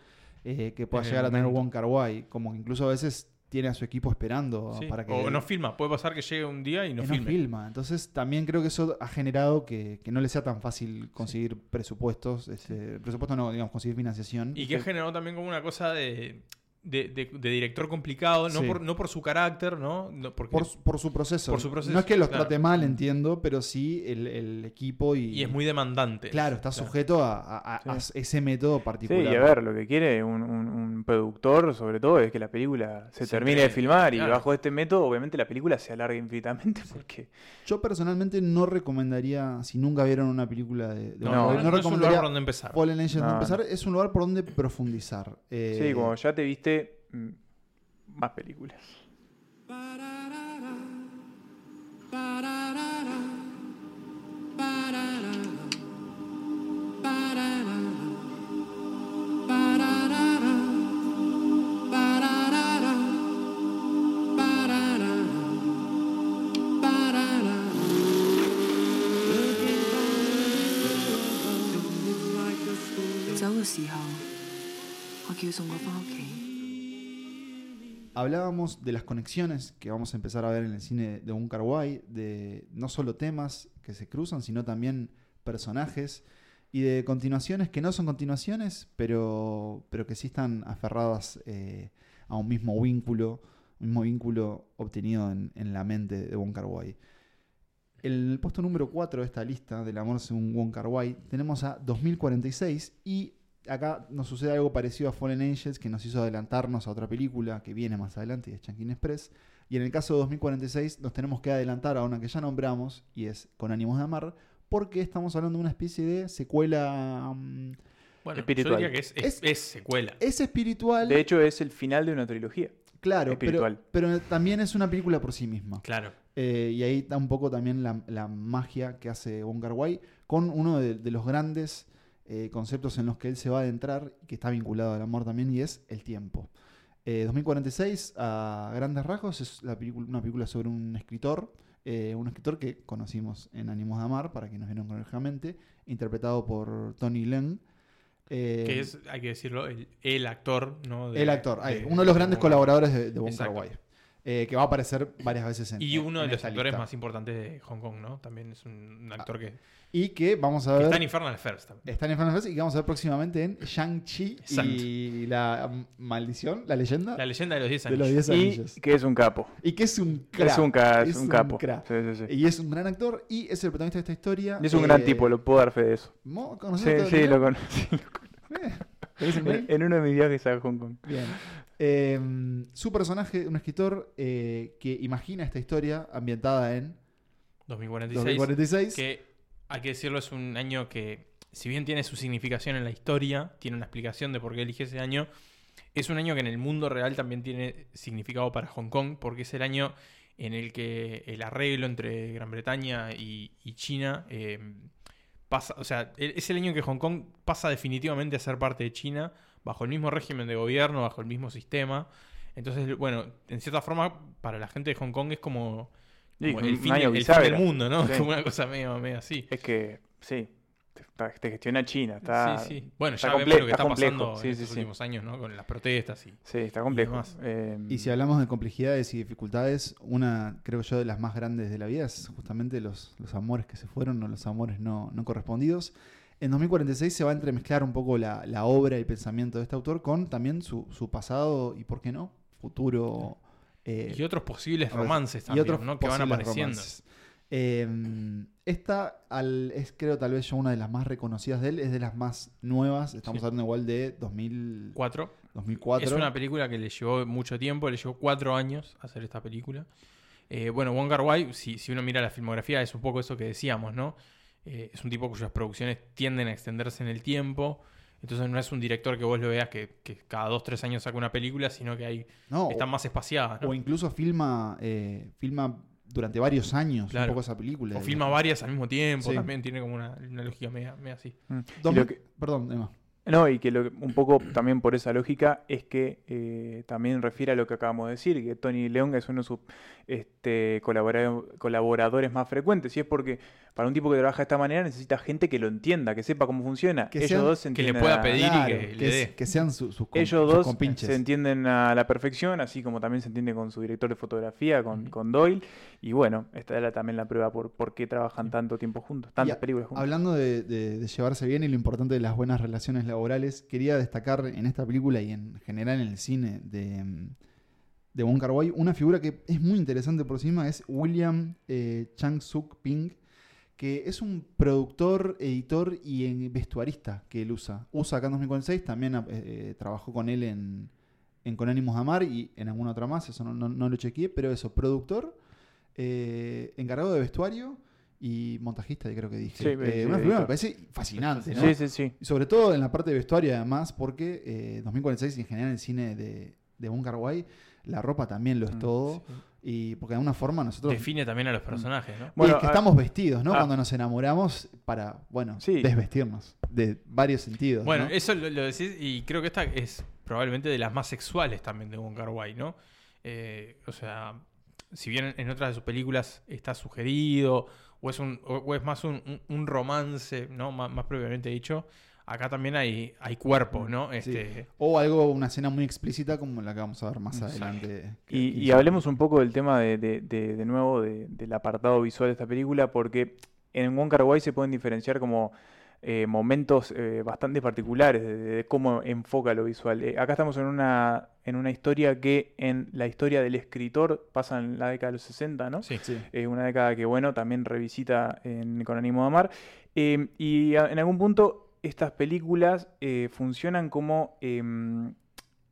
Speaker 2: eh, que pueda llegar a tener. Wong Kar Wai. Como que incluso a veces tiene a su equipo esperando
Speaker 1: Sí.
Speaker 2: para que
Speaker 1: o no filma puede pasar que llegue un día y no
Speaker 2: no
Speaker 1: filme
Speaker 2: filma. Entonces también creo que eso ha generado que, que no le sea tan fácil conseguir presupuestos, este, presupuesto no, digamos, conseguir financiación.
Speaker 1: Y que generó también como una cosa de, de, de- de director complicado, no,
Speaker 2: Sí.
Speaker 1: por, no por su carácter, ¿no? No, porque,
Speaker 2: por, por su proceso.
Speaker 1: Por su proceso,
Speaker 2: No es que los
Speaker 1: claro.
Speaker 2: trate mal, entiendo, pero sí el, el equipo y,
Speaker 1: y es muy demandante.
Speaker 2: Claro, está sujeto a, a- a- a
Speaker 3: Sí.
Speaker 2: ese método
Speaker 3: Sí,
Speaker 2: particular.
Speaker 3: y a ver, lo que quiere un, un- un productor, sobre todo, es que la película se termine de filmar. Y bajo este método, obviamente, la película se alarga infinitamente porque
Speaker 2: Yo personalmente no recomendaría, si nunca vieron una película de, de
Speaker 1: No, es un lugar por donde empezar.
Speaker 2: Fallen Angels
Speaker 3: No,
Speaker 2: no
Speaker 3: no.
Speaker 2: empezar. Es un lugar por donde profundizar. Eh,
Speaker 3: Sí, como ya te viste más películas. "
Speaker 4: 走嘅時候，我叫送我翻屋企。
Speaker 2: Hablábamos de las conexiones que vamos a empezar a ver en el cine de Wong de no solo temas que se cruzan, sino también personajes y de continuaciones que no son continuaciones, pero, pero que sí están aferradas eh, a un mismo vínculo, un mismo vínculo obtenido en, la mente de Wong Kar el puesto número 4 de esta lista del amor según Wong Kar Wai tenemos a 2046 y acá nos sucede algo parecido a Fallen Angels que nos hizo adelantarnos a otra película que viene más adelante y es Chunkin Express. Y en el caso de 2046 nos tenemos que adelantar a una que ya nombramos y es Con ánimos de amar porque estamos hablando de una especie de secuela... mm,
Speaker 1: Bueno,
Speaker 3: Espiritual.
Speaker 1: yo diría que es, es-
Speaker 2: Es-
Speaker 1: es secuela.
Speaker 2: es espiritual,
Speaker 3: De hecho, es el final de una trilogía.
Speaker 2: claro, pero,
Speaker 3: espiritual.
Speaker 2: pero también es una película por sí misma.
Speaker 1: Claro.
Speaker 2: Eh, y ahí está un poco también la, la magia que hace Wong Kar Wai con uno de, de los grandes eh, conceptos en los que él se va a adentrar y que está vinculado al amor también y es el tiempo. Eh, 2046 a grandes rasgos es la película- una película sobre un escritor, eh, un escritor que conocimos en Ánimos de Amar, para quienes vieron cronológicamente, interpretado por Tony Leung. eh,
Speaker 1: Que es, hay que decirlo, el, el actor, ¿no? De-
Speaker 2: el actor, uno de los grandes colaboradores de, de Wong Kar
Speaker 1: Exacto.
Speaker 2: Wai, eh, que va a aparecer varias veces en
Speaker 1: Y
Speaker 2: en-
Speaker 1: uno de los actores
Speaker 2: lista.
Speaker 1: más importantes de Hong Kong, ¿no? También es un, un actor que,
Speaker 2: Y que vamos a
Speaker 1: que
Speaker 2: ver.
Speaker 1: está en Infernal Affairs también.
Speaker 2: Está en Final Fantasy y que vamos a ver próximamente en Shang-Chi y la mm, maldición, la leyenda
Speaker 1: La leyenda de los 10
Speaker 2: de
Speaker 1: años.
Speaker 2: los 10
Speaker 3: Y
Speaker 2: anillos.
Speaker 3: que es un capo.
Speaker 2: Y que es un crack.
Speaker 3: Es un, ca- es
Speaker 2: Es
Speaker 3: un
Speaker 2: un
Speaker 3: capo.
Speaker 2: crack.
Speaker 3: Sí, sí, sí.
Speaker 2: Y es un gran actor y es el protagonista de esta historia.
Speaker 3: Y es un
Speaker 2: Eh,
Speaker 3: gran tipo, lo puedo dar fe de eso.
Speaker 2: ¿mo-
Speaker 3: Sí,
Speaker 2: ¿conocés a
Speaker 3: sí, lo conocí.
Speaker 2: Eh, ¿tenés el mail?
Speaker 3: En uno de mis viajes a Hong Kong.
Speaker 2: Bien. Eh, su personaje, un escritor eh, que imagina esta historia ambientada en
Speaker 1: 2046.
Speaker 2: 2046.
Speaker 1: Que, hay que decirlo, es un año que, si bien tiene su significación en la historia, tiene una explicación de por qué elige ese año, es un año que en el mundo real también tiene significado para Hong Kong, porque es el año en el que el arreglo entre Gran Bretaña y, y China eh, pasa, o sea, e- es el año en que Hong Kong pasa definitivamente a ser parte de China, bajo el mismo régimen de gobierno, bajo el mismo sistema. Entonces, bueno, en cierta forma, para la gente de Hong Kong es como,
Speaker 3: Sí,
Speaker 1: como el, fin, el fin del mundo, ¿no?
Speaker 3: Sí.
Speaker 1: Como una cosa medio, medio así.
Speaker 3: Es que, sí, te, está- te gestiona China. Está,
Speaker 1: sí, sí. Bueno,
Speaker 3: está
Speaker 1: ya vemos lo que
Speaker 3: está
Speaker 1: está pasando
Speaker 3: Sí,
Speaker 1: en
Speaker 3: sí,
Speaker 1: estos
Speaker 3: sí.
Speaker 1: últimos años, ¿no? Con las protestas y...
Speaker 3: Sí, está complejo.
Speaker 1: demás.
Speaker 3: Eh,
Speaker 2: Y si hablamos de complejidades y dificultades, una, creo yo, de las más grandes de la vida es justamente los, los amores que se fueron o los amores no, no correspondidos. En 2046 se va a entremezclar un poco la, la obra y el pensamiento de este autor con también su, su pasado y, ¿por qué no?, futuro. eh,
Speaker 1: Y otros posibles romances
Speaker 2: y
Speaker 1: también,
Speaker 2: otros
Speaker 1: ¿no? Que van apareciendo.
Speaker 2: Eh, esta al- es, creo, tal vez yo una de las más reconocidas de él, es de las más nuevas. Estamos
Speaker 1: Sí.
Speaker 2: hablando igual de 2000,
Speaker 1: Cuatro.
Speaker 2: 2004.
Speaker 1: Es una película que le llevó mucho tiempo, le llevó cuatro años hacer esta película. Eh, bueno, Wong Kar Wai, si, si uno mira la filmografía, es un poco eso que decíamos, ¿no? Eh, es un tipo cuyas producciones tienden a extenderse en el tiempo. Entonces no es un director que vos lo veas que, que cada dos, tres años saca una película, sino que hay,
Speaker 2: No,
Speaker 1: están más espaciadas, ¿no?
Speaker 2: O incluso filma, eh, filma durante varios años
Speaker 1: Claro.
Speaker 2: un poco esa película.
Speaker 1: O filma varias al mismo tiempo,
Speaker 2: Sí.
Speaker 1: también tiene como una, una lógica media, media así.
Speaker 3: mm.
Speaker 2: Mil-
Speaker 3: que-
Speaker 2: Perdón, Emma.
Speaker 3: No, y que lo que- un poco también por esa lógica es que eh, también refiere a lo que acabamos de decir, que Tony León es uno de sus este, colabora- colaboradores más frecuentes. Y es porque para un tipo que trabaja de esta manera necesita gente que lo entienda, que sepa cómo funciona.
Speaker 2: Que
Speaker 3: Ellos
Speaker 2: sean-
Speaker 3: dos se
Speaker 1: que le
Speaker 3: entienden
Speaker 1: pueda
Speaker 3: a-
Speaker 1: pedir y que le
Speaker 2: es-
Speaker 1: dé.
Speaker 2: que sean su- sus,
Speaker 3: Ellos
Speaker 2: sus
Speaker 3: dos
Speaker 2: compinches.
Speaker 3: se entienden a la perfección, así como también se entiende con su director de fotografía, con, con Doyle. Y bueno, esta era también la prueba por, por qué trabajan tanto tiempo juntos, tantas
Speaker 2: a-
Speaker 3: películas juntos.
Speaker 2: Hablando de, de- de llevarse bien y lo importante de las buenas relaciones laborales, quería destacar en esta película y en general en el cine de, mm, de Wong Kar una figura que es muy interesante por misma, es William eh, Chang-suk Ping, que es un productor, editor y vestuarista que él usa. Usa acá en 2046, también eh, eh, trabajó con él en, en Con ánimos de amar y en alguna otra más, eso no, no- no lo chequeé, pero eso, productor, encargado de vestuario y montajista, creo que dije.
Speaker 3: Sí,
Speaker 2: Eh,
Speaker 3: sí,
Speaker 2: una
Speaker 3: editor.
Speaker 2: me parece fascinante, ¿no?
Speaker 3: Sí, sí, sí.
Speaker 2: Y sobre todo en la parte de vestuario, además, porque eh, 2046 y en general el cine de, de Wong Kar Wai, la ropa también lo es
Speaker 3: Mm,
Speaker 2: todo.
Speaker 1: Sí.
Speaker 2: Y porque de alguna forma nosotros.
Speaker 1: Define también a los personajes, ¿no?
Speaker 2: y
Speaker 3: Bueno,
Speaker 2: es que
Speaker 3: ah,
Speaker 2: estamos vestidos, ¿no?
Speaker 3: ah.
Speaker 2: Cuando nos enamoramos para, bueno,
Speaker 3: Sí.
Speaker 2: desvestirnos. De varios sentidos.
Speaker 1: Bueno,
Speaker 2: ¿no?
Speaker 1: eso lo, lo decís y creo que esta es probablemente de las más sexuales también de Wong Kar Wai, ¿no? Eh, o sea, si bien en otras de sus películas está sugerido o es, un, o, es más un, un- un romance, ¿no? Más, más propiamente dicho, acá también hay, hay cuerpo, ¿no?
Speaker 2: Sí.
Speaker 1: Este,
Speaker 2: O algo, una escena muy explícita como la que vamos a ver más adelante.
Speaker 3: Y, hablemos un poco del tema de, de- de- de nuevo de- del apartado visual de esta película, porque en Wong Kar Wai se pueden diferenciar como eh, momentos eh, bastante particulares de, de cómo enfoca lo visual. Eh, acá estamos en una, en una historia que en la historia del escritor pasa en la década de los 60, ¿no?
Speaker 1: sí.
Speaker 2: Sí.
Speaker 3: Una década que, bueno, también revisita en- con ánimo de amar. Y a- en algún punto estas películas funcionan como em,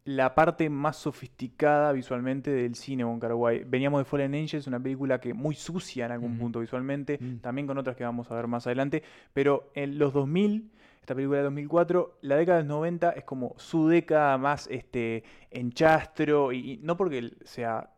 Speaker 3: la parte más sofisticada visualmente del cine Kar Wai. Veníamos de Fallen Angels, una película que muy sucia en algún punto visualmente,
Speaker 2: Mm.
Speaker 3: también con otras que vamos a ver más adelante, pero en los 2000, esta película de 2004, la década de los 90 es como su década más este, en chastro, y, y no porque él sea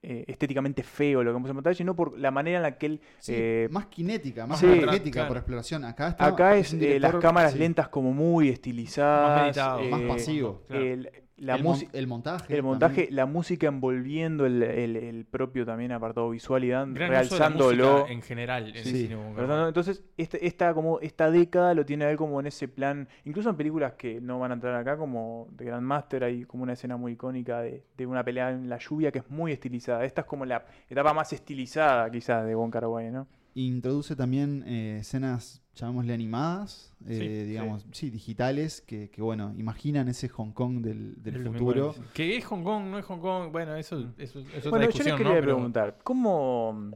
Speaker 3: eh, estéticamente feo lo que vamos a mostrar, sino por la manera en la que él...
Speaker 2: Sí,
Speaker 3: eh,
Speaker 2: más kinética, más
Speaker 3: sí.
Speaker 1: Claro.
Speaker 2: por exploración. Acá, está,
Speaker 3: Acá es eh, las cámaras
Speaker 2: sí,
Speaker 3: lentas como muy estilizadas.
Speaker 1: meditado.
Speaker 2: Más pasivo.
Speaker 1: Claro.
Speaker 3: el- la
Speaker 2: el, mon- el montaje.
Speaker 3: El montaje,
Speaker 2: también.
Speaker 3: la música envolviendo el, el- el propio también apartado visual y dan,
Speaker 1: Gran
Speaker 3: realzándolo.
Speaker 1: en general en el
Speaker 2: Sí.
Speaker 1: cine Kar-wai.
Speaker 3: Perdón, Entonces, este- esta, como, esta década lo tiene a él como en ese plan, incluso en películas que no van a entrar acá, como The Grandmaster, hay como una escena muy icónica de, de una pelea en la lluvia que es muy estilizada. Esta es como la etapa más estilizada quizás de Wong Kar Wai, ¿no?
Speaker 2: Introduce también eh, escenas, llamémosle animadas, eh,
Speaker 1: Sí,
Speaker 2: digamos, sí. digitales, que, que, bueno, imaginan ese Hong Kong del, del
Speaker 1: El
Speaker 2: futuro.
Speaker 1: 2040. Que es Hong Kong, no es Hong Kong. Bueno, eso, eso, eso es otra
Speaker 3: Bueno, yo les quería preguntar, ¿cómo...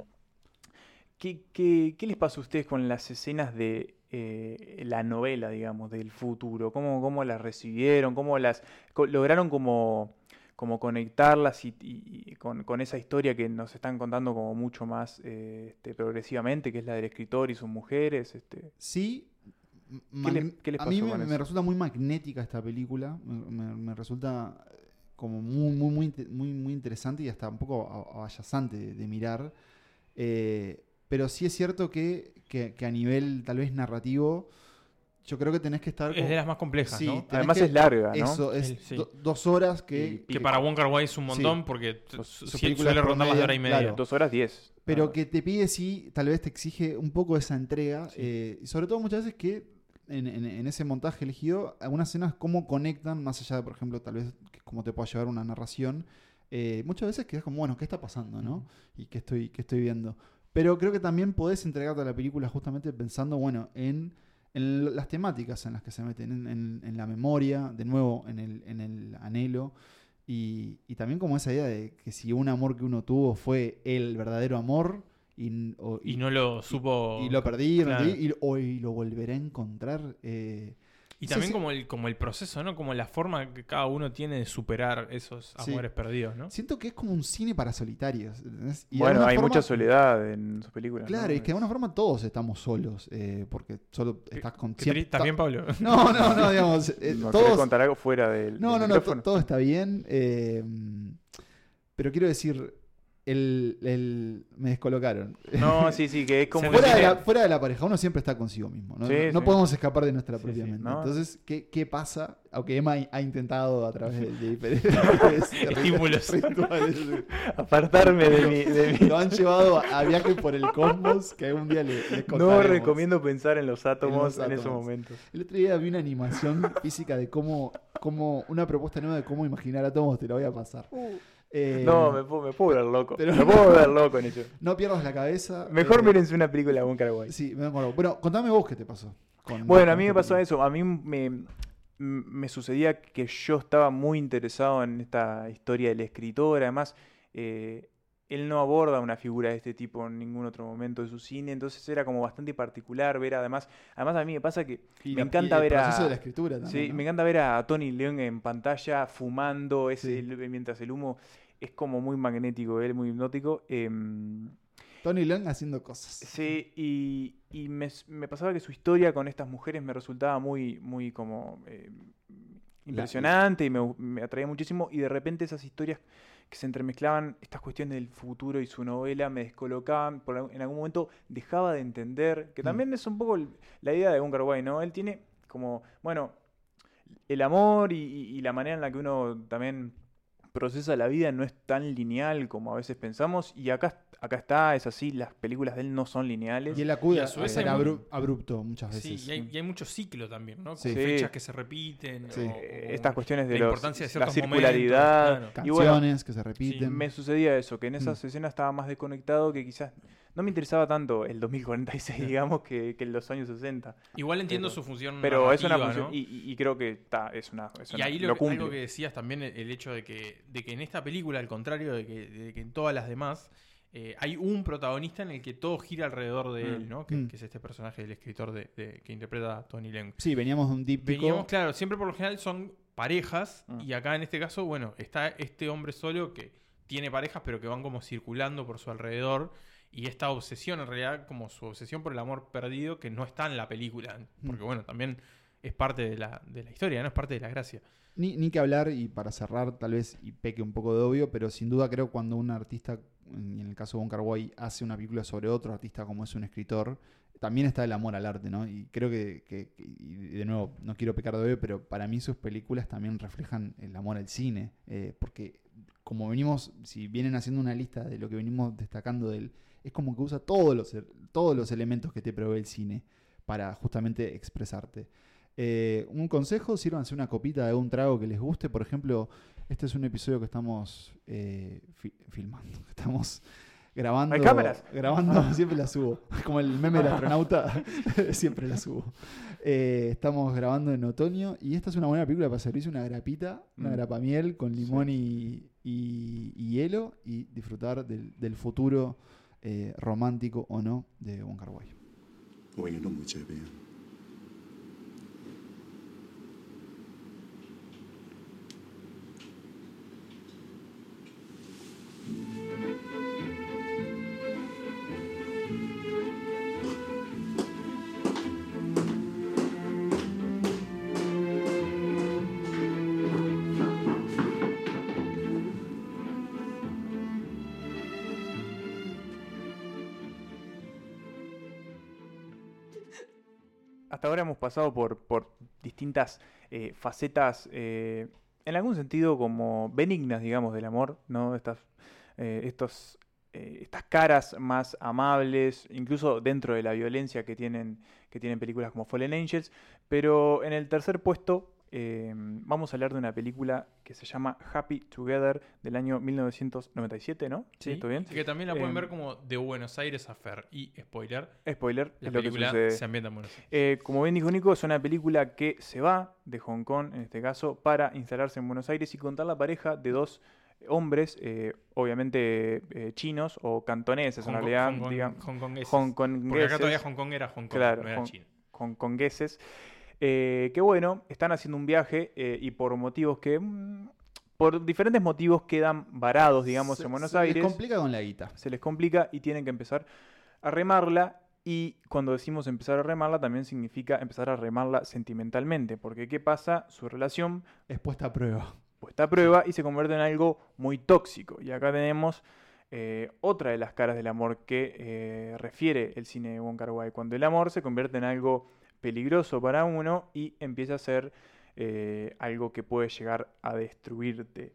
Speaker 3: ¿qué, qué, qué les pasó a ustedes con las escenas de eh, la novela, digamos, del futuro? ¿Cómo, cómo las recibieron? ¿Cómo las lograron como, como conectarlas y, con, con esa historia que nos están contando como mucho más eh, este, progresivamente, que es la del escritor y sus mujeres? Este?
Speaker 2: Sí.
Speaker 3: ¿Qué le-
Speaker 2: mag-
Speaker 3: qué les
Speaker 2: a mí
Speaker 3: pasó
Speaker 2: me, resulta muy magnética esta película. Me, me- me resulta eh, como muy, muy, muy, muy, muy interesante y hasta un poco avallazante de, de mirar. Eh, pero sí es cierto que, que- que a nivel tal vez narrativo, yo creo que tenés que estar.
Speaker 1: Es de las más complejas,
Speaker 2: Sí,
Speaker 1: ¿no?
Speaker 2: tenés
Speaker 3: Además
Speaker 2: que-
Speaker 3: es larga, ¿no?
Speaker 2: Eso, es
Speaker 1: El- sí.
Speaker 2: do- dos horas que.
Speaker 1: Que para Wong Kar Wai es un montón
Speaker 2: Sí.
Speaker 1: porque su- suele rondar más de hora y media.
Speaker 2: claro.
Speaker 3: Dos horas diez.
Speaker 2: Pero
Speaker 3: Ah.
Speaker 2: que te pide, sí, tal vez te exige un poco esa entrega.
Speaker 1: Sí.
Speaker 2: eh, y sobre todo muchas veces que en, en- en ese montaje elegido, algunas escenas cómo conectan, más allá de, por ejemplo, tal vez cómo te pueda llevar una narración. eh, muchas veces que es como, bueno, ¿qué está pasando, no? Y qué estoy, qué estoy viendo. Pero creo que también podés entregarte a la película justamente pensando, bueno, en, en las temáticas en las que se meten, en, en- en la memoria, de nuevo, en el, en el anhelo. Y, y también como esa idea de que si un amor que uno tuvo fue el verdadero amor y, o-
Speaker 1: Y no lo supo.
Speaker 2: y lo perdí
Speaker 1: Claro.
Speaker 2: y- o- y lo volveré a encontrar. eh,
Speaker 1: Y también
Speaker 2: sí.
Speaker 1: como el, como el proceso, ¿no? Como la forma que cada uno tiene de superar esos
Speaker 2: Sí.
Speaker 1: amores perdidos, ¿no?
Speaker 2: siento que es como un cine para solitarios. Y
Speaker 3: Bueno, hay
Speaker 2: forma-
Speaker 3: mucha soledad en sus películas.
Speaker 2: Claro,
Speaker 3: ¿no?
Speaker 2: y que de alguna forma todos estamos solos, eh, porque solo estás con
Speaker 1: Qué
Speaker 2: siempre-.
Speaker 1: ¿Estás bien, Pablo?
Speaker 2: No, no, no, digamos, eh,
Speaker 3: ¿No querés
Speaker 2: todos...
Speaker 3: contar algo fuera del,
Speaker 2: No,
Speaker 3: del
Speaker 2: no, no, todo está bien. eh, pero quiero decir, el, el- me descolocaron.
Speaker 3: No, sí, sí, que es como...
Speaker 2: Fuera, de la, fuera de la pareja, uno siempre está consigo mismo. No,
Speaker 3: Sí,
Speaker 2: No- no
Speaker 3: sí.
Speaker 2: podemos escapar de nuestra
Speaker 3: Sí,
Speaker 2: propia
Speaker 3: sí,
Speaker 2: mente.
Speaker 3: no.
Speaker 2: Entonces, ¿qué, qué pasa? Aunque Emma ha intentado a través de, diferentes
Speaker 1: Estímulos.
Speaker 2: rituales,
Speaker 3: Apartarme de mi... de mi-
Speaker 2: lo han llevado a, a viajes por el cosmos que algún día les, les
Speaker 3: No recomiendo pensar en los átomos en,
Speaker 2: átomos.
Speaker 3: esos momentos.
Speaker 2: El otro día vi una animación física de cómo, cómo una propuesta nueva de cómo imaginar átomos, te la voy a pasar. Eh,
Speaker 3: No, me puedo, me puedo ver loco.
Speaker 2: pero-
Speaker 3: Me puedo ver loco en ello.
Speaker 2: no pierdas la cabeza.
Speaker 3: Mejor
Speaker 2: eh,
Speaker 3: mírense una película de Wai.
Speaker 2: Sí, me acuerdo. Bueno, contame vos qué te pasó. con-
Speaker 3: Bueno, a
Speaker 2: con
Speaker 3: mí me pasó eso. A mí me, me sucedía que yo estaba muy interesado en esta historia del escritor. Además, eh, él no aborda una figura de este tipo en ningún otro momento de su cine. Entonces era como bastante particular ver, además, además a mí me pasa que
Speaker 2: Y
Speaker 3: me
Speaker 2: la-
Speaker 3: encanta
Speaker 2: el
Speaker 3: ver a-
Speaker 2: de la escritura también.
Speaker 3: Sí,
Speaker 2: ¿no?
Speaker 3: me encanta ver a Tony León en pantalla fumando ese,
Speaker 2: Sí.
Speaker 3: el- mientras el humo es como muy magnético, él muy hipnótico. em,
Speaker 2: Tony Leung haciendo cosas.
Speaker 3: sí, y, y me, pasaba que su historia con estas mujeres me resultaba muy, muy como eh, impresionante y me, me atraía muchísimo. Y de repente esas historias que se entremezclaban, estas cuestiones del futuro y su novela, me descolocaban. Por, en algún momento dejaba de entender, que
Speaker 2: Mm.
Speaker 3: también es un poco la idea de Wong Kar Wai, ¿no? Él tiene como, bueno, el amor y, y- y la manera en la que uno también procesa la vida no es tan lineal como a veces pensamos. Y acá, acá está, es así, las películas de él no son lineales.
Speaker 2: Y él acude
Speaker 1: Y a
Speaker 2: a,
Speaker 1: su vez muy-
Speaker 2: abru- abrupto muchas
Speaker 1: Sí,
Speaker 2: veces.
Speaker 1: y hay, y hay mucho ciclo también, ¿no? Con
Speaker 2: Sí.
Speaker 1: fechas que se repiten.
Speaker 2: Sí.
Speaker 1: o-
Speaker 3: Eh,
Speaker 1: o
Speaker 3: estas cuestiones de
Speaker 1: la
Speaker 3: los-
Speaker 1: importancia de
Speaker 3: la
Speaker 1: ciertos
Speaker 3: circularidad.
Speaker 1: momentos, claro.
Speaker 3: Y bueno,
Speaker 2: Canciones que se repiten.
Speaker 3: Me sucedía eso, que en
Speaker 2: Mm.
Speaker 3: esas escenas estaba más desconectado, que quizás no me interesaba tanto el 2046, digamos, que, que en los años 60.
Speaker 1: Igual entiendo
Speaker 3: Pero-
Speaker 1: su función
Speaker 3: Pero es una función,
Speaker 1: ¿no?
Speaker 3: y, y- creo que está, es una, es
Speaker 1: Y
Speaker 3: una-
Speaker 1: ahí
Speaker 3: lo,
Speaker 1: lo,
Speaker 3: cumple.
Speaker 1: algo que decías también, el, el hecho de que, de que en esta película, al contrario de que, de que en todas las demás, eh, hay un protagonista en el que todo gira alrededor de
Speaker 3: Mm.
Speaker 1: él, ¿no? Que,
Speaker 2: Mm.
Speaker 1: que es este personaje del escritor de, de- que interpreta a Tony Leung.
Speaker 2: Sí, veníamos de un típico.
Speaker 1: Veníamos, claro, siempre por lo general son parejas
Speaker 3: Mm.
Speaker 1: y acá en este caso, bueno, está este hombre solo que tiene parejas pero que van como circulando por su alrededor y esta obsesión en realidad como su obsesión por el amor perdido que no está en la película, porque
Speaker 2: Mm.
Speaker 1: bueno, también es parte de la, de la historia, no es parte de la gracia.
Speaker 2: Ni, ni que hablar, y para cerrar, tal vez, y peque un poco de obvio, pero sin duda creo cuando un artista, en el caso de Wong Kar hace una película sobre otro artista como es un escritor, también está el amor al arte, ¿no? Y creo que, de nuevo, no quiero pecar de obvio, pero para mí sus películas también reflejan el amor al cine, eh, porque como venimos, si vienen haciendo una lista de lo que venimos destacando de él, es como que usa todos los, todos los elementos que te provee el cine para justamente expresarte. Eh, un consejo, sírvanse una copita de un trago que les guste. Por ejemplo, este es un episodio que estamos eh, filmando, estamos grabando.
Speaker 3: ¿Hay cámaras?
Speaker 2: Grabando, ah. siempre la subo. Como el meme del astronauta, siempre la subo. Eh, estamos grabando en otoño y esta es una buena película para servirse una grapita,
Speaker 3: mm.
Speaker 2: una grapamiel con limón y, hielo y disfrutar del, futuro eh, romántico o no de Wong Kar.
Speaker 5: Bueno, no muchas veces.
Speaker 3: Hasta ahora hemos pasado por, distintas eh, facetas, eh, en algún sentido como benignas, digamos, del amor, ¿no? Estas, eh, estos, estas caras más amables, incluso dentro de la violencia que tienen, que tienen películas como Fallen Angels. Pero en el tercer puesto eh, vamos a hablar de una película que se llama Happy Together del año 1997, ¿no?
Speaker 1: Sí,
Speaker 3: ¿Esto bien?
Speaker 1: Que también la pueden
Speaker 3: Em,
Speaker 1: ver como de Buenos Aires a Fer. Y spoiler,
Speaker 3: Spoiler,
Speaker 1: la
Speaker 3: es lo que
Speaker 1: película se ambienta en Buenos Aires.
Speaker 3: Eh, como bien dijo Nico, es una película que se va de Hong Kong, en este caso, para instalarse en Buenos Aires y contar la pareja de dos hombres, eh, obviamente eh, chinos o cantoneses en
Speaker 1: Hong
Speaker 3: realidad,
Speaker 1: Hong Kong-
Speaker 3: digamos,
Speaker 1: hongkongueses.
Speaker 3: hongkongueses,
Speaker 1: Porque acá todavía Hong Kong era Hong Kong,
Speaker 3: Claro,
Speaker 1: no era
Speaker 3: Hong-
Speaker 1: China.
Speaker 3: hongkongueses, eh, que bueno, están haciendo un viaje eh, y por motivos que, mm, por diferentes motivos quedan varados, digamos,
Speaker 2: Se-
Speaker 3: en Buenos
Speaker 2: se les
Speaker 3: Aires.
Speaker 2: complica con la guita.
Speaker 3: se les complica y tienen que empezar a remarla. Y cuando decimos empezar a remarla, también significa empezar a remarla sentimentalmente. Porque ¿qué pasa? Su relación
Speaker 2: Es puesta a prueba.
Speaker 3: puesta a prueba y se convierte en algo muy tóxico. Y acá tenemos eh, otra de las caras del amor que eh, refiere el cine de Wong Kar Wai. Cuando el amor se convierte en algo peligroso para uno y empieza a ser eh, algo que puede llegar a destruirte.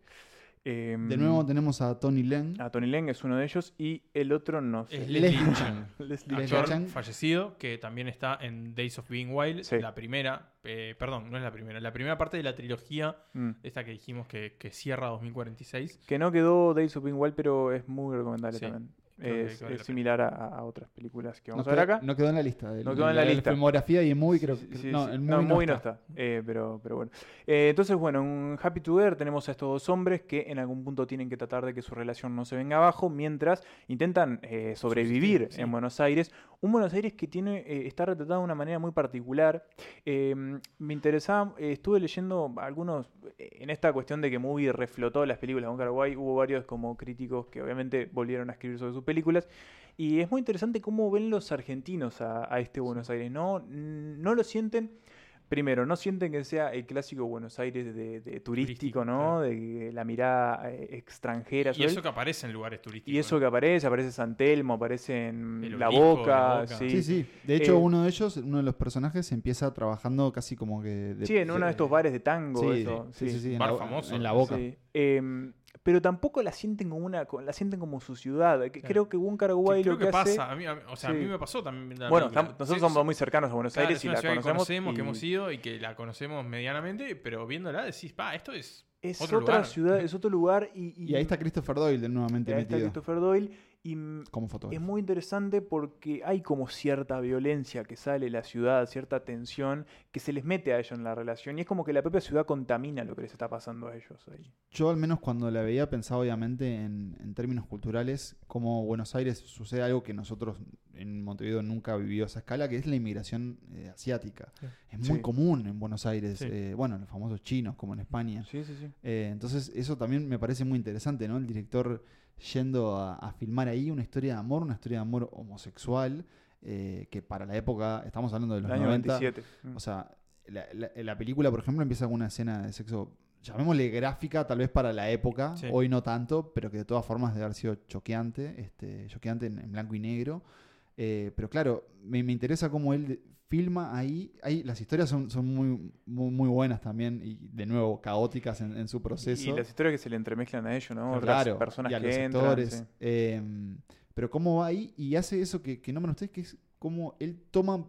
Speaker 3: Em,
Speaker 2: De nuevo tenemos a Tony Leung.
Speaker 3: a Tony Leng es uno de ellos y el otro no sé.
Speaker 1: Es
Speaker 2: Leslie. Chang.
Speaker 3: Leslie
Speaker 1: actor
Speaker 2: Chang.
Speaker 1: fallecido, que también está en Days of Being Wild,
Speaker 3: Sí.
Speaker 1: la primera, eh, perdón, no es la primera, la primera parte de la trilogía,
Speaker 3: Mm.
Speaker 1: esta que dijimos que, que cierra 2046.
Speaker 3: Que no quedó Days of Being Wild, pero es muy recomendable
Speaker 1: Sí,
Speaker 3: también. Es,
Speaker 1: que vale
Speaker 3: es
Speaker 1: la
Speaker 3: similar a, a otras películas que
Speaker 2: No
Speaker 3: vamos a ver acá.
Speaker 2: no quedó en la lista.
Speaker 3: No quedó en la lista.
Speaker 2: filmografía y en movie creo que.
Speaker 3: sí,
Speaker 2: no,
Speaker 3: sí.
Speaker 2: movie no
Speaker 3: Movie no
Speaker 2: está.
Speaker 3: está. Eh, pero, pero bueno. Eh, entonces, bueno, en Happy Together tenemos a estos dos hombres que en algún punto tienen que tratar de que su relación no se venga abajo mientras intentan eh, sobrevivir
Speaker 1: sí.
Speaker 3: en Buenos Aires. Un Buenos Aires que tiene eh, está retratado de una manera muy particular. Eh, me interesaba, eh, estuve leyendo algunos, eh, en esta cuestión de que Movie reflotó las películas de Wong Kar-wai, hubo varios como críticos que obviamente volvieron a escribir sobre sus películas. Y es muy interesante cómo ven los argentinos a, a este Buenos Aires. No, no lo sienten, primero, no sienten que sea el clásico Buenos Aires de, de turístico,
Speaker 1: Turístico,
Speaker 3: ¿no?
Speaker 1: claro.
Speaker 3: De la mirada eh, extranjera.
Speaker 1: Y eso que aparece en lugares turísticos.
Speaker 3: Y eso
Speaker 1: ¿no?
Speaker 3: que aparece, aparece San Telmo, aparece en la, boca,
Speaker 1: La Boca.
Speaker 3: sí.
Speaker 2: Sí, sí. De hecho,
Speaker 3: Eh,
Speaker 2: uno de ellos, uno de los personajes, empieza trabajando casi como que. de-
Speaker 3: Sí, en uno de estos bares de tango.
Speaker 2: Sí,
Speaker 3: eso,
Speaker 2: sí, sí, sí, en
Speaker 1: Bar
Speaker 2: la,
Speaker 1: famoso.
Speaker 2: En la boca.
Speaker 3: Sí. Pero tampoco la sienten como una, co- la sienten como su ciudad. Que
Speaker 1: Claro.
Speaker 3: Creo que
Speaker 1: Que
Speaker 3: Wai
Speaker 1: creo
Speaker 3: lo
Speaker 1: que,
Speaker 3: que, hace.
Speaker 1: pasa. A mí, a o sea,
Speaker 3: Sí.
Speaker 1: a mí me pasó también. la
Speaker 3: Bueno, tam- nosotros
Speaker 1: Sí,
Speaker 3: somos
Speaker 1: sí.
Speaker 3: muy cercanos a Buenos
Speaker 1: Claro,
Speaker 3: Aires
Speaker 1: es
Speaker 3: y la
Speaker 1: ciudad que
Speaker 3: conocemos.
Speaker 1: conocemos, que
Speaker 3: y
Speaker 1: hemos ido y que la conocemos medianamente, pero viéndola decís, pa, esto es
Speaker 3: Es
Speaker 1: otro
Speaker 3: otra
Speaker 1: lugar.
Speaker 3: ciudad, es otro lugar. Y,
Speaker 2: Y ahí está Christopher Doyle nuevamente
Speaker 3: y ahí está
Speaker 2: metido.
Speaker 3: Christopher Doyle. Y
Speaker 2: como fotógrafo.
Speaker 3: es muy interesante porque hay como cierta violencia que sale de la ciudad, cierta tensión que se les mete a ellos en la relación. Y es como que la propia ciudad contamina lo que les está pasando a ellos ahí.
Speaker 2: Yo al menos cuando la veía pensaba obviamente en, en términos culturales, como Buenos Aires sucede algo que nosotros en Montevideo nunca vivió a esa escala, que es la inmigración eh, asiática.
Speaker 1: Sí.
Speaker 2: Es muy
Speaker 3: Sí.
Speaker 2: común en Buenos Aires,
Speaker 1: Sí.
Speaker 2: eh, bueno, los famosos chinos como en España.
Speaker 3: Sí, sí, sí.
Speaker 2: Eh, entonces eso también me parece muy interesante, ¿no? El director yendo a, a filmar ahí una historia de amor, una historia de amor homosexual, eh, que para la época, estamos hablando de los
Speaker 3: El año
Speaker 2: 90,
Speaker 3: 27. Mm.
Speaker 2: o sea, la, la- la película, por ejemplo, empieza con una escena de sexo, llamémosle gráfica, tal vez para la época,
Speaker 1: Sí.
Speaker 2: hoy no tanto, pero que de todas formas debe haber sido choqueante, este, choqueante en, en blanco y negro. Eh, pero claro, me, me interesa cómo él filma ahí. ahí las historias son, son muy, muy, muy buenas también y de nuevo caóticas en, en su proceso.
Speaker 3: Y las historias que se le entremezclan a ellos, ¿no?
Speaker 2: Claro,
Speaker 3: personas
Speaker 2: y a
Speaker 3: que
Speaker 2: los
Speaker 3: entran.
Speaker 2: actores.
Speaker 3: sí.
Speaker 2: eh, pero cómo va ahí y hace eso que, que nombran ustedes, que es como él toma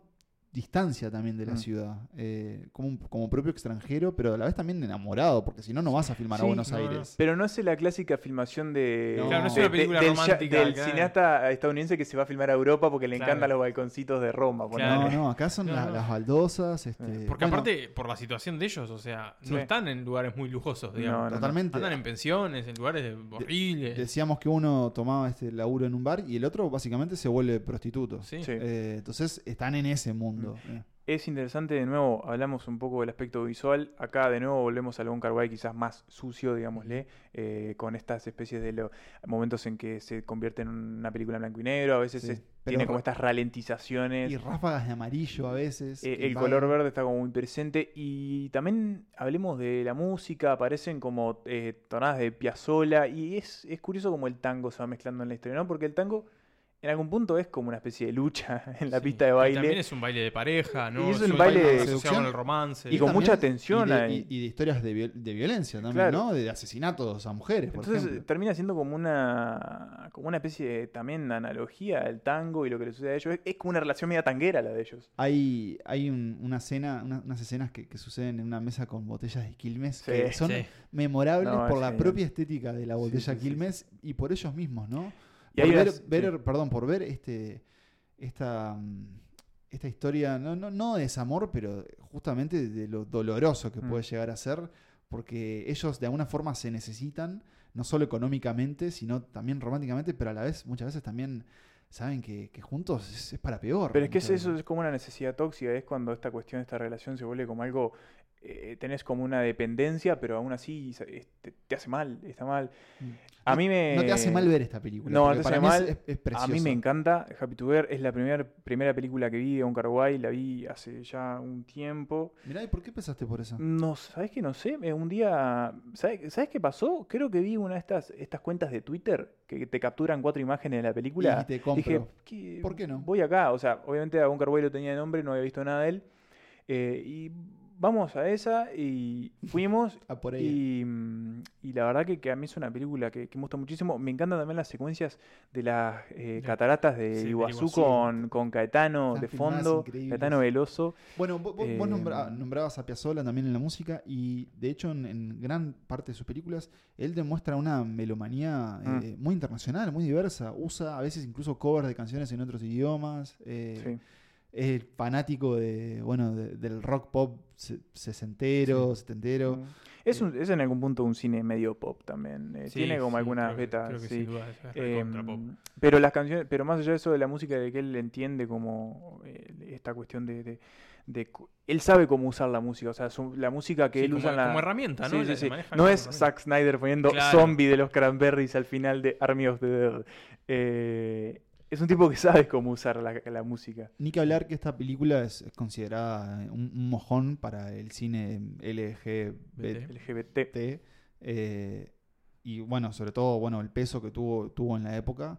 Speaker 2: distancia también de la
Speaker 3: Mm.
Speaker 2: ciudad, eh, como, un- como propio extranjero, pero a la vez también enamorado, porque si no, no vas a filmar
Speaker 3: Sí,
Speaker 2: a Buenos
Speaker 1: no, no.
Speaker 2: Aires.
Speaker 3: Pero no es la clásica filmación de,
Speaker 2: No. Claro, no es
Speaker 3: de-
Speaker 2: una
Speaker 3: de-
Speaker 1: película
Speaker 3: del, ya-
Speaker 1: romántica,
Speaker 3: del
Speaker 1: claro.
Speaker 3: cineasta estadounidense que se va a filmar a Europa porque le
Speaker 1: Claro.
Speaker 3: encantan los balconcitos de Roma.
Speaker 2: No, no, acá son la- las baldosas. Este,
Speaker 1: Porque
Speaker 2: bueno,
Speaker 1: aparte, por la situación de ellos, o sea,
Speaker 3: Sí.
Speaker 1: no están en lugares muy lujosos, digamos.
Speaker 3: no, no.
Speaker 2: totalmente.
Speaker 1: Andan en pensiones, en lugares horribles.
Speaker 2: Decíamos que uno tomaba este laburo en un bar y el otro básicamente se vuelve prostituto.
Speaker 1: Sí.
Speaker 3: Sí.
Speaker 2: Eh, entonces están en ese mundo. Eh.
Speaker 3: Es interesante, de nuevo, hablamos un poco del aspecto visual. Acá, de nuevo, volvemos al Bon Kar Wai quizás más sucio, digámosle, eh, con estas especies de lo- momentos en que se convierte en una película en blanco y negro. A veces
Speaker 2: Sí,
Speaker 3: es-
Speaker 2: pero
Speaker 3: tiene como estas ralentizaciones.
Speaker 2: Y ráfagas de amarillo a veces.
Speaker 3: Eh, el color verde está como muy presente. Y también hablemos de la música, aparecen como eh, tonadas de Piazzolla. Y es, es curioso como el tango se va mezclando en la historia, ¿no? Porque el tango en algún punto es como una especie de lucha en la
Speaker 1: Sí.
Speaker 3: pista de
Speaker 1: Y
Speaker 3: baile.
Speaker 1: también es un baile de pareja, ¿no?
Speaker 3: Y es un
Speaker 1: un
Speaker 3: baile
Speaker 1: asociado
Speaker 2: seducción.
Speaker 1: con el romance.
Speaker 3: Y con mucha tensión
Speaker 2: y de,
Speaker 3: ahí.
Speaker 2: y- y de historias de, viol- de violencia también,
Speaker 3: Claro.
Speaker 2: ¿no? De asesinatos a mujeres, por
Speaker 3: Entonces
Speaker 2: ejemplo.
Speaker 3: termina siendo como una como una especie de también analogía al tango y lo que le sucede a ellos. Es, es como una relación media tanguera la de ellos.
Speaker 2: Hay, hay un- una escena, una- unas escenas que, que suceden en una mesa con botellas de Quilmes
Speaker 3: Sí,
Speaker 2: que son
Speaker 1: sí.
Speaker 2: memorables
Speaker 3: No,
Speaker 2: por la propia estética de la botella
Speaker 3: sí, sí,
Speaker 2: Quilmes y por ellos mismos, ¿no?
Speaker 3: Y
Speaker 2: Por ver, ver-
Speaker 3: sí.
Speaker 2: perdón, por ver este esta mm, esta historia, no, no, no de desamor, pero justamente de lo doloroso que
Speaker 3: Mm.
Speaker 2: puede llegar a ser, porque ellos de alguna forma se necesitan, no solo económicamente, sino también románticamente, pero a la vez, muchas veces también saben que, que juntos es, es para peor.
Speaker 3: Pero es que eso es como una necesidad tóxica, es cuando esta cuestión, esta relación se vuelve como algo, eh, tenés como una dependencia, pero aún así te, te hace mal, está mal. A mí me...
Speaker 2: No te hace mal ver esta película.
Speaker 3: No, te hace mal.
Speaker 2: es, es- es
Speaker 3: A mí me encanta Happy to Ver, es la primer, primera película que vi de Un Wai, la vi hace ya un tiempo.
Speaker 2: Mirá, ¿y por qué pensaste por eso?
Speaker 3: No, ¿sabes qué? No sé. eh, Un día. ¿Sabes, ¿sabes qué pasó? Creo que vi una de estas, estas cuentas de Twitter que te capturan cuatro imágenes de la película.
Speaker 2: Y te compro.
Speaker 3: Dije, ¿qué-
Speaker 2: ¿Por qué no?
Speaker 3: Voy acá. O sea, obviamente a un Carboy lo tenía de nombre, no había visto nada de él. Eh, y vamos a esa y fuimos.
Speaker 2: Ah, por.
Speaker 3: Y, mm, y la verdad que, que a mí es una película que, que me gusta muchísimo. Me encantan también las secuencias de las eh, cataratas de
Speaker 1: Sí,
Speaker 3: Iguazú,
Speaker 1: Iguazú.
Speaker 3: con, con Caetano de fondo. Caetano Veloso.
Speaker 2: Bueno, vos, vos- vos
Speaker 3: Eh,
Speaker 2: nombra- nombrabas a Piazzolla también en la música y de hecho en, en gran parte de sus películas él demuestra una melomanía
Speaker 3: Mm.
Speaker 2: eh, muy internacional, muy diversa. Usa a veces incluso covers de canciones en otros idiomas. eh,
Speaker 3: Sí.
Speaker 2: Es fanático de, bueno, de- del rock pop se- sesentero, setentero.
Speaker 3: Mm. Es, un- es en algún punto un cine medio pop también. eh,
Speaker 1: Sí,
Speaker 3: tiene como
Speaker 1: sí,
Speaker 3: algunas vetas.
Speaker 1: creo que
Speaker 3: sí.
Speaker 1: sin duda es- es recontra pop.
Speaker 3: pero las canciones, pero más allá de eso de la música, de que él entiende como eh, esta cuestión de, de- de cu- él sabe cómo usar la música, o sea, su- la música que
Speaker 1: Sí,
Speaker 3: él
Speaker 1: como,
Speaker 3: usa en la
Speaker 1: como herramienta, ¿no?
Speaker 3: Sí, sí, sí. No
Speaker 1: como
Speaker 3: es. Zack Snyder poniendo
Speaker 1: Claro.
Speaker 3: zombie de los Cranberries al final de Army of the Dead. Eh, es un tipo que sabe cómo usar la, la música.
Speaker 2: Ni que hablar que esta película es, es considerada un, un mojón para el cine LGBT.
Speaker 3: LGBT.
Speaker 2: eh, y bueno, sobre todo bueno, el peso que tuvo, tuvo en la época.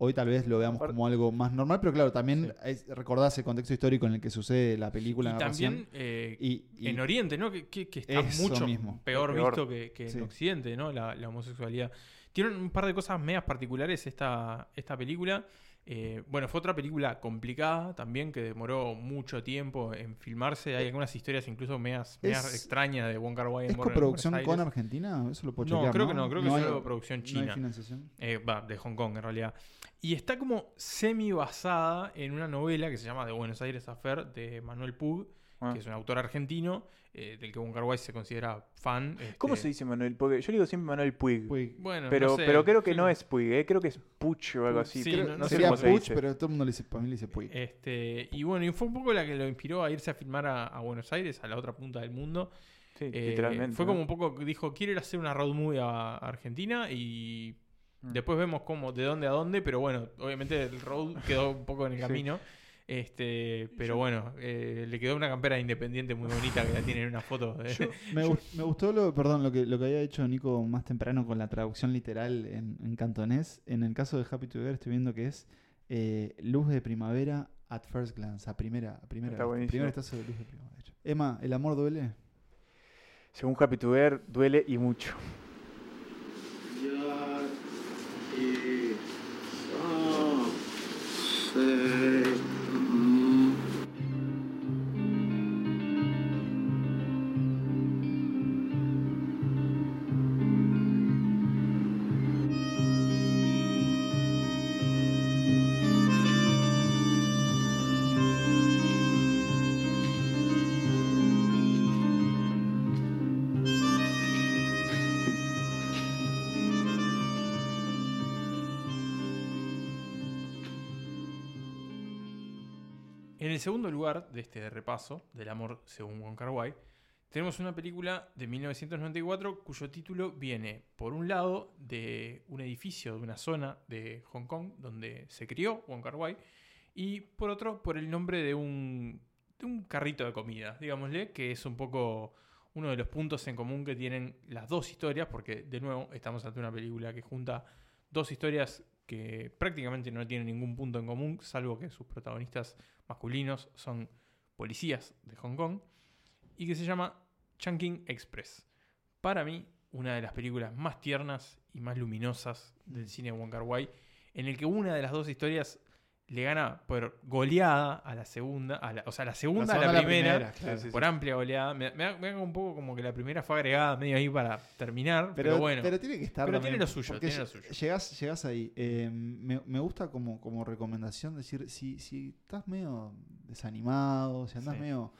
Speaker 2: Hoy tal vez lo veamos como algo más normal, pero claro, también es, recordás el contexto histórico en el que sucede la película,
Speaker 1: Y
Speaker 2: la
Speaker 1: también eh,
Speaker 2: Y, y-
Speaker 1: en Oriente, ¿no? Que, que- que está mucho
Speaker 2: mismo.
Speaker 1: peor,
Speaker 3: Peor.
Speaker 1: visto que, que
Speaker 2: Sí.
Speaker 1: en Occidente, ¿no? La, la homosexualidad. Tiene un par de cosas medias particulares esta, esta película. Eh, bueno, fue otra película complicada también, que demoró mucho tiempo en filmarse. Hay algunas historias incluso medias, medias
Speaker 2: Es-
Speaker 1: extrañas de Wong Kar Wai
Speaker 2: ¿Es coproducción con Argentina? Eso lo puedo
Speaker 1: No,
Speaker 2: chequear,
Speaker 1: creo que no, creo que es solo producción
Speaker 2: No
Speaker 1: china.
Speaker 2: hay financiación.
Speaker 1: Eh, va, de Hong Kong en realidad. Y está como semi basada en una novela que se llama The Buenos Aires Affair de Manuel Pug,
Speaker 3: Ah.
Speaker 1: que es un autor argentino eh, del que Wai se considera fan.
Speaker 3: ¿Cómo
Speaker 1: este,
Speaker 3: se dice Manuel? Porque yo le digo siempre Manuel Puig.
Speaker 2: Puig.
Speaker 1: Bueno,
Speaker 3: pero,
Speaker 1: no sé.
Speaker 3: pero creo que
Speaker 1: Sí.
Speaker 3: no es Puig, ¿eh? creo que es Puch o algo así.
Speaker 1: Sí,
Speaker 3: Creo-
Speaker 1: no-
Speaker 3: sé
Speaker 1: sé
Speaker 2: Sería
Speaker 3: se
Speaker 2: Puch,
Speaker 3: dice.
Speaker 2: pero todo el mundo le dice, para mí le dice Puig.
Speaker 1: Este, y bueno, y fue un poco la que lo inspiró a irse a filmar a, a Buenos Aires, a la otra punta del mundo.
Speaker 3: Sí,
Speaker 1: Eh,
Speaker 3: literalmente.
Speaker 1: Fue
Speaker 3: ¿no?
Speaker 1: como un poco, dijo, quiero ir a hacer una road movie a Argentina y
Speaker 3: Mm.
Speaker 1: después vemos cómo, de dónde a dónde, pero bueno, obviamente el road quedó un poco en el
Speaker 3: Sí.
Speaker 1: Este, pero bueno, eh, le quedó una campera independiente muy bonita que la tiene en una foto. de-
Speaker 2: Yo- me, gu- me gustó lo, perdón, lo que, lo que había hecho Nico más temprano con la traducción literal en, en cantonés. En el caso de Happy Together estoy viendo que es eh, luz de primavera at first glance, a primera, a primera
Speaker 3: Está
Speaker 2: vista.
Speaker 3: buenísimo.
Speaker 2: Primer estazo de luz de primavera. Emma, ¿el amor duele?
Speaker 3: Según Happy to Ver, duele y mucho.
Speaker 1: En el segundo lugar de este repaso del amor según Wong Kar Wai, tenemos una película de 1994 cuyo título viene, por un lado, de un edificio de una zona de Hong Kong donde se crió Wong Kar Wai, y por otro, por el nombre de un, de un carrito de comida, digámosle, que es un poco uno de los puntos en común que tienen las dos historias, porque de nuevo estamos ante una película que junta dos historias que prácticamente no tienen ningún punto en común, salvo que sus protagonistas masculinos son policías de Hong Kong, y que se llama Chungking Express. Para mí, una de las películas más tiernas y más luminosas del cine Wong Kar Wai, en el que una de las dos historias le gana por goleada a la segunda, a la- o sea, la segunda, a la primera,
Speaker 2: claro.
Speaker 3: sí, sí.
Speaker 1: por amplia goleada. Me, me da un poco como que la primera fue agregada medio ahí para terminar, pero,
Speaker 2: Pero,
Speaker 1: bueno.
Speaker 2: pero tiene que estar
Speaker 1: Pero
Speaker 2: también,
Speaker 1: tiene lo suyo,
Speaker 2: porque
Speaker 1: tiene lo suyo.
Speaker 2: Llegás, llegás ahí. Eh, me, me gusta como, como recomendación decir, si, si estás medio desanimado, si andás
Speaker 1: Sí.
Speaker 2: medio,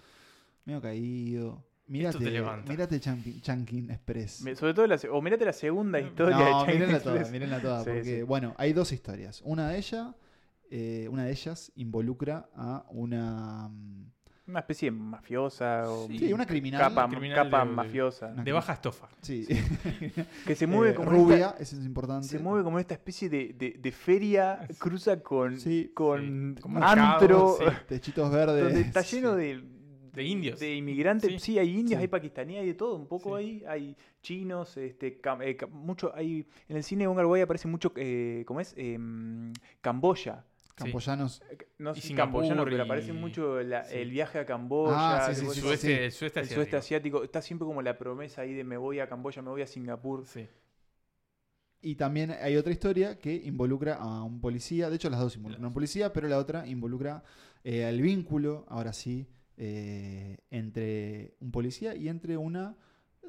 Speaker 2: medio caído,
Speaker 1: te
Speaker 2: mírate,
Speaker 1: levanta.
Speaker 2: mírate Chunkin, Chunkin Express.
Speaker 3: Me- Sobre todo, la, o mirate la segunda historia de
Speaker 2: No, mírenla toda,
Speaker 3: Express.
Speaker 2: mírenla toda,
Speaker 3: Sí,
Speaker 2: porque
Speaker 3: sí.
Speaker 2: bueno, hay dos historias. Una de ellas, eh, una de ellas involucra a una mm,
Speaker 3: Una especie de mafiosa o
Speaker 1: Sí,
Speaker 2: una criminal,
Speaker 3: capa,
Speaker 1: criminal
Speaker 3: capa
Speaker 1: de-
Speaker 3: mafiosa.
Speaker 2: Una
Speaker 1: de baja estofa.
Speaker 2: sí,
Speaker 3: Que se mueve
Speaker 2: Eh,
Speaker 3: como
Speaker 2: rubia,
Speaker 3: esta-
Speaker 2: eso es importante.
Speaker 3: se mueve como esta especie de, de- de feria, cruza con,
Speaker 2: Sí,
Speaker 3: con
Speaker 1: como
Speaker 3: antro.
Speaker 2: Techitos verdes.
Speaker 3: donde está lleno
Speaker 2: sí.
Speaker 3: de,
Speaker 1: De indios.
Speaker 3: De inmigrantes,
Speaker 1: Sí.
Speaker 3: sí, hay indios,
Speaker 2: Sí.
Speaker 3: hay pakistaníes, hay de todo, un poco
Speaker 1: Sí.
Speaker 3: ahí, hay chinos, este, cam- eh, mucho, hay, en el cine Kar-wai aparece mucho, eh, ¿cómo es? Em, Camboya.
Speaker 2: Campoyanos.
Speaker 3: Eh, No
Speaker 1: Y
Speaker 3: sé camboyano, pero aparece mucho la-
Speaker 1: sí.
Speaker 3: el viaje a Camboya,
Speaker 2: Ah, sí, sí,
Speaker 3: algo
Speaker 1: el sudeste, el
Speaker 3: el
Speaker 1: asiático.
Speaker 3: sudeste asiático. Está siempre como la promesa ahí de me voy a Camboya, me voy a Singapur.
Speaker 1: Sí.
Speaker 2: Y también hay otra historia que involucra a un policía. De hecho, las dos involucran a un policía, pero la otra involucra eh, al vínculo, ahora sí, eh, entre un policía y entre una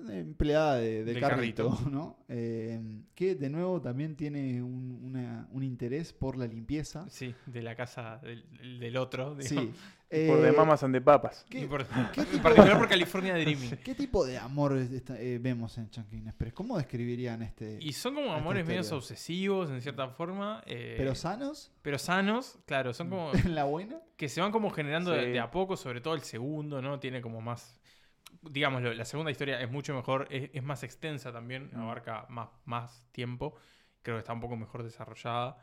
Speaker 2: empleada de- del
Speaker 1: Del
Speaker 2: carrito,
Speaker 1: carrito.
Speaker 2: ¿no? Eh, que de nuevo también tiene un, una- un interés por la limpieza.
Speaker 1: Sí, de la casa del, del otro.
Speaker 2: Sí.
Speaker 1: digamos.
Speaker 3: Por de
Speaker 2: Eh,
Speaker 3: mamas and de papas.
Speaker 2: ¿qué-
Speaker 1: por-
Speaker 2: qué
Speaker 1: en
Speaker 2: tipo-
Speaker 1: particular por California Dreaming.
Speaker 2: ¿Qué tipo de amor eh, vemos en Chunking Express? ¿Cómo describirían este?
Speaker 1: Y son como amores medios obsesivos en cierta forma. eh,
Speaker 2: ¿Pero sanos?
Speaker 1: pero sanos, claro, son como
Speaker 2: ¿En la buena?
Speaker 1: que se van como generando de,
Speaker 3: Sí.
Speaker 1: de a poco, sobre todo el segundo, ¿no? Tiene como más. Digamos, la segunda historia es mucho mejor, es, es más extensa también,
Speaker 3: Mm.
Speaker 1: abarca más, más tiempo. Creo que está un poco mejor desarrollada.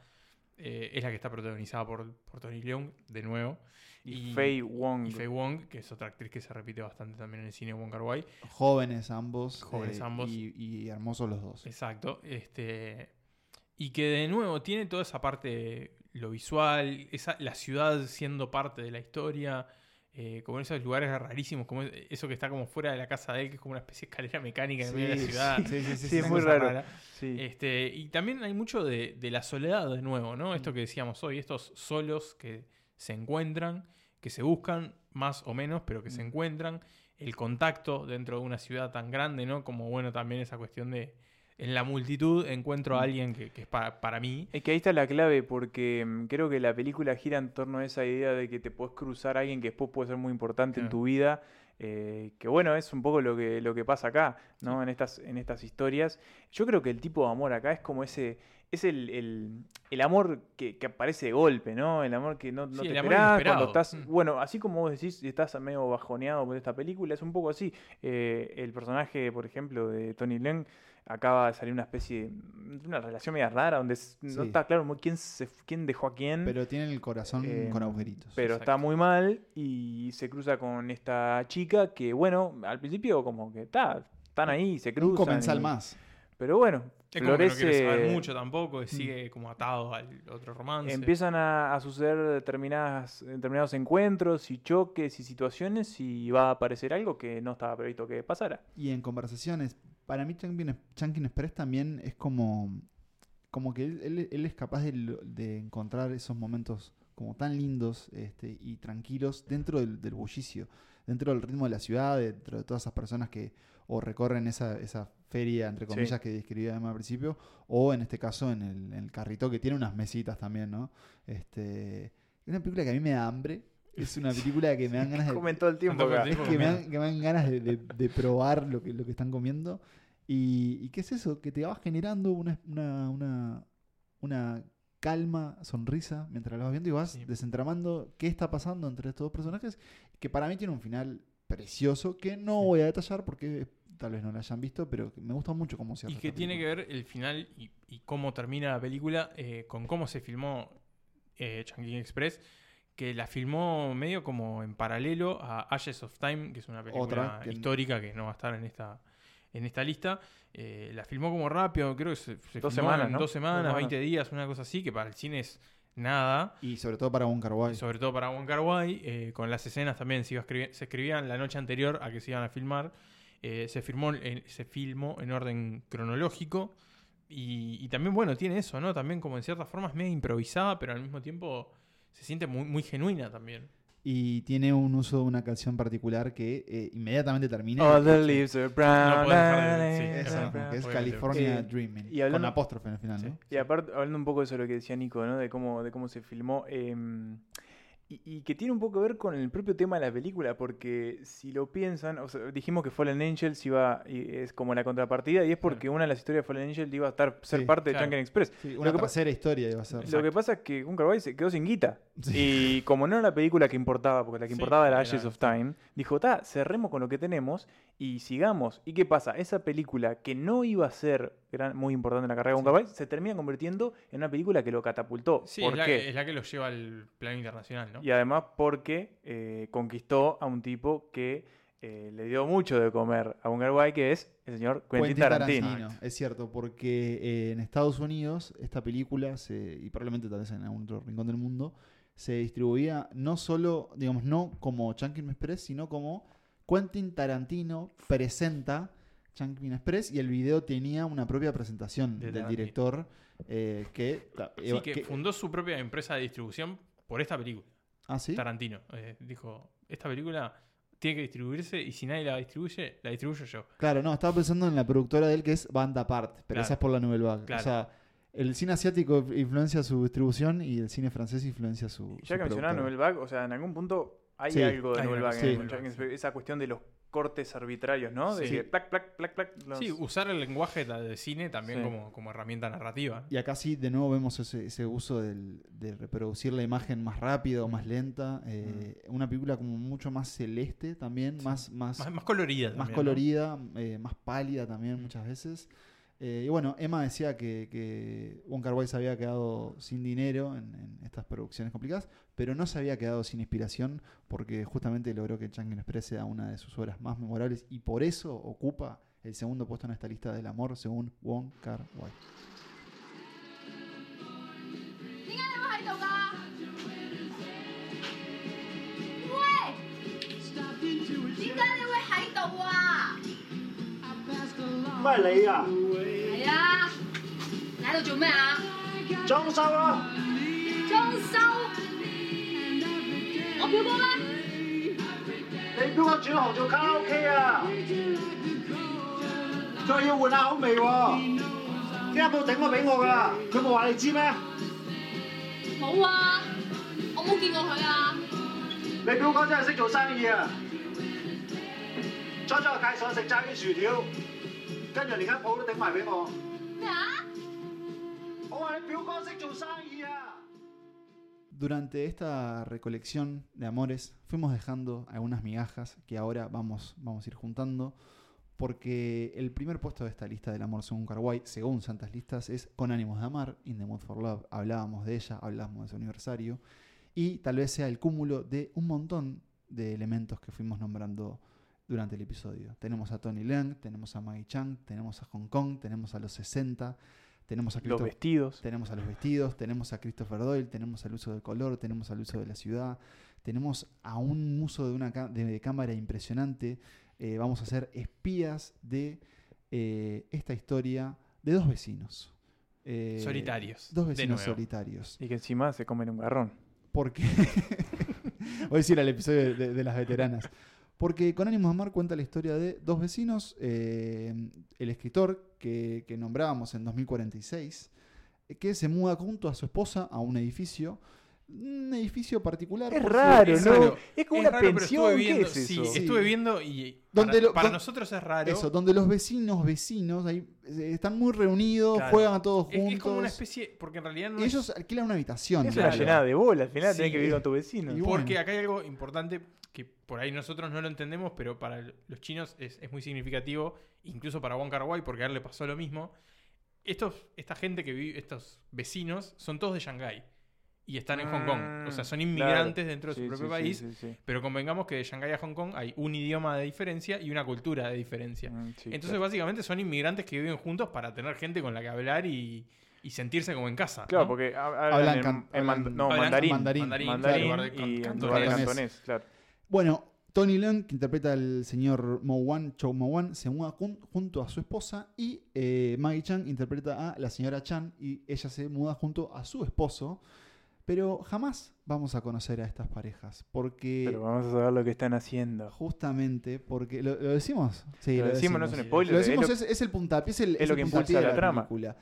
Speaker 1: Eh, es la que está protagonizada por, por Tony Leung, de nuevo.
Speaker 3: Y, Faye Wong.
Speaker 1: Y Faye Wong, que es otra actriz que se repite bastante también en el cine Wong Kar Wai.
Speaker 2: Jóvenes ambos.
Speaker 1: Jóvenes
Speaker 2: eh,
Speaker 1: ambos.
Speaker 2: Y, y hermosos los dos.
Speaker 1: Exacto. Este, y que de nuevo tiene toda esa parte, lo visual, esa, la ciudad siendo parte de la historia. Eh, como en esos lugares rarísimos, como eso que está como fuera de la casa de él, que es como una especie de escalera mecánica en medio de la
Speaker 2: Sí,
Speaker 1: ciudad.
Speaker 2: sí, sí, sí,
Speaker 3: Sí,
Speaker 2: sí,
Speaker 3: es muy raro. Sí.
Speaker 1: Este, y también hay mucho de, de la soledad de nuevo, ¿no? Esto que decíamos hoy, estos solos que se encuentran, que se buscan, más o menos, pero que se encuentran, el contacto dentro de una ciudad tan grande, ¿no? Como bueno, también esa cuestión de en la multitud encuentro a alguien que, que es para, para mí.
Speaker 3: Es que ahí está la clave, porque mm, creo que la película gira en torno a esa idea de que te puedes cruzar a alguien que después puede ser muy importante en tu vida. eh, que bueno, es un poco lo que, lo que pasa acá, ¿no? En estas, en estas historias. Yo creo que el tipo de amor acá es como ese. Es el, el- el amor que, que aparece de golpe, ¿no? El amor que no, no
Speaker 1: Sí,
Speaker 3: te esperás cuando estás.
Speaker 1: Mm.
Speaker 3: Bueno, así como vos decís, estás medio bajoneado por esta película, es un poco así. Eh, el personaje, por ejemplo, de Tony Leng acaba de salir una especie de una relación media rara donde no está claro muy quién se quién dejó a quién
Speaker 2: Pero tienen el corazón
Speaker 3: Eh,
Speaker 2: con agujeritos.
Speaker 3: pero
Speaker 1: Exacto.
Speaker 3: está muy mal y se cruza con esta chica que bueno al principio como que está están ahí se cruzan
Speaker 2: Un comensal
Speaker 3: y-
Speaker 2: más.
Speaker 3: pero bueno
Speaker 1: Es como que no quiere saber mucho tampoco, que sigue como atado al otro romance.
Speaker 3: empiezan a, a suceder determinadas, determinados encuentros y choques y situaciones y va a aparecer algo que no estaba previsto que pasara
Speaker 2: Y en conversaciones, para mí Chunkin, Express también es como, como que él, él- él es capaz de, de encontrar esos momentos como tan lindos este, y tranquilos dentro del, del bullicio, dentro del ritmo de la ciudad, dentro de todas esas personas que o recorren esa, esa feria, entre
Speaker 3: Sí.
Speaker 2: comillas, que describía Emma al principio, o en este caso en el, en el carrito que tiene unas mesitas también, ¿no? Este, es una película que a mí me da hambre. Es una película que me dan ganas de,
Speaker 3: comen todo el tiempo
Speaker 1: todo el
Speaker 3: acá.
Speaker 1: tiempo.
Speaker 2: es que me dan, que me dan ganas de, de- de probar lo que, lo que están comiendo. Y, y qué es eso? Que te va generando una, una, una, una calma, sonrisa mientras lo vas viendo y vas
Speaker 1: Sí.
Speaker 2: desentramando qué está pasando entre estos dos personajes. Que para mí tiene un final precioso que no voy a detallar porque tal vez no lo hayan visto, pero que me gusta mucho cómo se
Speaker 1: Y que tiene que ver el final y, y cómo termina la película eh, con cómo se filmó eh, Chungking Express, que la filmó medio como en paralelo a Ashes of Time, que es una película
Speaker 2: Otra que-
Speaker 1: histórica que no va a estar en esta en esta lista. Eh, la filmó como rápido, creo que se, se
Speaker 3: Dos
Speaker 1: filmó
Speaker 3: semanas,
Speaker 1: en
Speaker 3: ¿no?
Speaker 1: dos semanas,
Speaker 3: Dos
Speaker 1: 20 días, una cosa así, que para el cine es nada.
Speaker 2: Y sobre todo para un Kar-wai.
Speaker 1: Sobre todo para Wong Kar Wai, eh, con las escenas también se, iba a escribir- se escribían la noche anterior a que se iban a filmar. Eh, se, firmó se filmó en orden cronológico. Y, y también, bueno, tiene eso, ¿no? También como en cierta forma es medio improvisada, pero al mismo tiempo se siente muy, muy genuina también.
Speaker 2: Y tiene un uso de una canción particular que eh, inmediatamente termina.
Speaker 3: All the leaves are brown.
Speaker 1: No de- sí,
Speaker 2: Esa,
Speaker 1: Brown,
Speaker 2: como que es. California
Speaker 3: Eh,
Speaker 2: Dreaming.
Speaker 3: y hablando-
Speaker 2: con apóstrofe en el final,
Speaker 1: Sí.
Speaker 2: ¿no?
Speaker 3: Y aparte, hablando un poco de eso, lo que decía Nico, ¿no? De cómo, de cómo se filmó. em, y, y que tiene un poco que ver con el propio tema de la película, porque si lo piensan, o sea, dijimos que Fallen Angels iba, y es como la contrapartida, y es porque una de las historias de Fallen Angels iba a estar, ser
Speaker 2: Sí,
Speaker 3: parte de. Chunkin Express.
Speaker 2: Sí, una tercera historia iba a ser.
Speaker 3: Lo que pasa es que Gunnar Wai se quedó sin guita.
Speaker 2: Sí.
Speaker 3: Y como no era la película que importaba, porque la que importaba era
Speaker 1: era-
Speaker 3: Ashes of Time, dijo, ta, cerremos con lo que tenemos y sigamos. ¿Y qué pasa? Esa película que no iba a ser gran- muy importante en la carrera de Gunnar Wai, se termina convirtiendo en una película que lo catapultó.
Speaker 1: Sí,
Speaker 3: ¿Por
Speaker 1: es la,
Speaker 3: qué?
Speaker 1: es la que los lleva al plano internacional, ¿no?
Speaker 3: Y además porque eh, conquistó a un tipo que eh, le dio mucho de comer a Gunnar Wai, que es el señor Quentin,
Speaker 2: Quentin
Speaker 3: Tarantino.
Speaker 2: Tarantino, es cierto, porque eh, en Estados Unidos esta película, se, y probablemente tal vez en algún otro rincón del mundo, se distribuía no solo, digamos, no como Chunkin Express, sino como Quentin Tarantino presenta Chunkin Express y el video tenía una propia presentación
Speaker 1: De
Speaker 2: del director eh, que, claro,
Speaker 1: Sí, que,
Speaker 2: que-
Speaker 1: fundó su propia empresa de distribución por esta película.
Speaker 2: ¿Ah, sí?
Speaker 1: Tarantino. Eh, dijo, esta película tiene que distribuirse y si nadie la distribuye, la distribuyo yo.
Speaker 2: Claro, no, estaba pensando en la productora de él que es Banda Apart, pero
Speaker 1: Claro.
Speaker 2: esa es por la Nouvelle Vague.
Speaker 1: Claro.
Speaker 2: O sea, el cine asiático influencia su distribución y el cine francés influencia su.
Speaker 3: Ya
Speaker 2: su
Speaker 3: que mencionaba. Nouvelle Vague, o sea, en algún punto hay
Speaker 2: Sí.
Speaker 3: algo de
Speaker 1: Hay
Speaker 3: Nouvelle Vague Express. Esa cuestión de los cortes arbitrarios, ¿no? De
Speaker 1: Sí.
Speaker 3: que plac, plac, plac, plac. los-
Speaker 1: Sí, usar el lenguaje de, cine también
Speaker 3: Sí.
Speaker 1: como, como herramienta narrativa.
Speaker 2: Y acá sí, de nuevo vemos ese, ese uso del- de reproducir la imagen más rápido o más lenta. eh, Una película como mucho más celeste también, más, más,
Speaker 1: Más, más colorida
Speaker 2: más
Speaker 1: también, ¿no?
Speaker 2: colorida, eh, más pálida también muchas veces. Eh, y bueno, Emma decía que, que Wong Kar Wai se había quedado sin dinero en, estas producciones complicadas, pero no se había quedado sin inspiración porque justamente logró que Changin Express sea una de sus obras más memorables y por eso ocupa el segundo puesto en esta lista del amor según Wong Kar Wai.
Speaker 6: 係你啊？
Speaker 7: 係啊，你喺度做咩啊？
Speaker 6: 裝修咯，
Speaker 7: 裝修？我表哥咧？
Speaker 6: 你表哥轉行做卡拉 OK 啊？再要換下口味喎，聽日報頂我俾我噶啦，佢冇話你知咩？
Speaker 7: 冇啊，我冇見過佢啊。
Speaker 6: 你表哥真係識做生意啊！初初介紹我食炸魚薯條，跟住连间铺都顶埋俾我。
Speaker 7: 咩啊？
Speaker 6: 我话你表哥识做生意啊！
Speaker 2: Durante esta recolección de amores fuimos dejando algunas migajas que ahora vamos, vamos a ir juntando porque el primer puesto de esta lista del amor según Carguay, según Santas Listas, es Con ánimos de amar, In the Mood for Love. Hablábamos de ella, hablábamos de su aniversario y tal vez sea el cúmulo de un montón de elementos que fuimos nombrando durante el episodio. Tenemos a Tony Leung, tenemos a Maggie Chang, tenemos a Hong Kong, tenemos a los 60, tenemos a
Speaker 3: Los
Speaker 2: Christoph-
Speaker 3: vestidos.
Speaker 2: tenemos a los vestidos, tenemos a Christopher Doyle, tenemos al uso del color, tenemos al uso de la ciudad, tenemos a un uso de una de, de cámara impresionante. Eh, vamos a ser espías de eh, esta historia de dos vecinos. Eh,
Speaker 1: Solitarios.
Speaker 2: Dos vecinos solitarios.
Speaker 3: Y que encima se comen un garrón.
Speaker 2: Porque. Voy a decir al episodio de, de- de las veteranas. Porque con ánimos de amar cuenta la historia de dos vecinos. eh, el escritor que, que nombrábamos en 2046, eh, que se muda junto a su esposa a un edificio. Un edificio particular.
Speaker 3: Es raro,
Speaker 1: es
Speaker 3: ¿no?
Speaker 1: raro.
Speaker 3: Es como
Speaker 1: Es
Speaker 3: una
Speaker 1: raro, pero
Speaker 3: pensión.
Speaker 1: estuve
Speaker 3: ¿Qué
Speaker 1: viendo, sí, estuve viendo y
Speaker 2: Donde
Speaker 1: para,
Speaker 2: lo-
Speaker 1: para
Speaker 2: don-
Speaker 1: nosotros es raro.
Speaker 2: Eso, donde los vecinos, vecinos, ahí, eh, están muy reunidos,
Speaker 1: Claro.
Speaker 2: juegan todos
Speaker 1: es,
Speaker 2: juntos.
Speaker 1: es como una especie, porque en realidad no
Speaker 2: y
Speaker 1: es-
Speaker 2: ellos alquilan una habitación.
Speaker 3: Es
Speaker 1: Claro.
Speaker 3: una llenada de bola. Al final
Speaker 1: Sí.
Speaker 3: tenés que vivir con tu vecino.
Speaker 2: Y
Speaker 1: Porque
Speaker 2: bueno.
Speaker 1: acá hay algo importante por ahí nosotros no lo entendemos, pero para los chinos es, es muy significativo, incluso para Wong Kar Wai, porque a él le pasó lo mismo. Estos, esta gente que vive, estos vecinos, son todos de Shanghái y están en Hong Kong. O sea, son
Speaker 3: Mm,
Speaker 1: inmigrantes
Speaker 3: claro.
Speaker 1: dentro de su propio
Speaker 3: sí,
Speaker 1: país.
Speaker 3: sí, sí, sí.
Speaker 1: Pero convengamos que de Shanghái a Hong Kong hay un idioma de diferencia y una cultura de diferencia.
Speaker 3: Mm, sí,
Speaker 1: Entonces,
Speaker 3: claro.
Speaker 1: básicamente, son inmigrantes que viven juntos para tener gente con la que hablar y, y sentirse como en casa.
Speaker 3: Claro,
Speaker 1: ¿no?
Speaker 3: porque ha-
Speaker 2: Hablan
Speaker 3: hablan, en- en, no,
Speaker 1: hablan
Speaker 3: mandarín.
Speaker 2: mandarín.
Speaker 1: En
Speaker 3: y en
Speaker 1: cantonés,
Speaker 3: claro.
Speaker 2: Bueno, Tony Leung, que interpreta al señor Mo Wan, Chow Mo Wan, se muda jun- junto a su esposa y eh, Maggie Chang interpreta a la señora Chan y ella se muda junto a su esposo. Pero jamás vamos a conocer a estas parejas porque
Speaker 3: Pero vamos a saber lo que están haciendo.
Speaker 2: justamente porque lo, lo decimos, sí,
Speaker 3: Lo decimos, no es un spoiler,
Speaker 2: Lo
Speaker 3: es
Speaker 2: decimos
Speaker 3: lo-
Speaker 2: es, es el puntapié, es el,
Speaker 3: es
Speaker 2: es
Speaker 3: lo que impulsa la trama.
Speaker 2: película.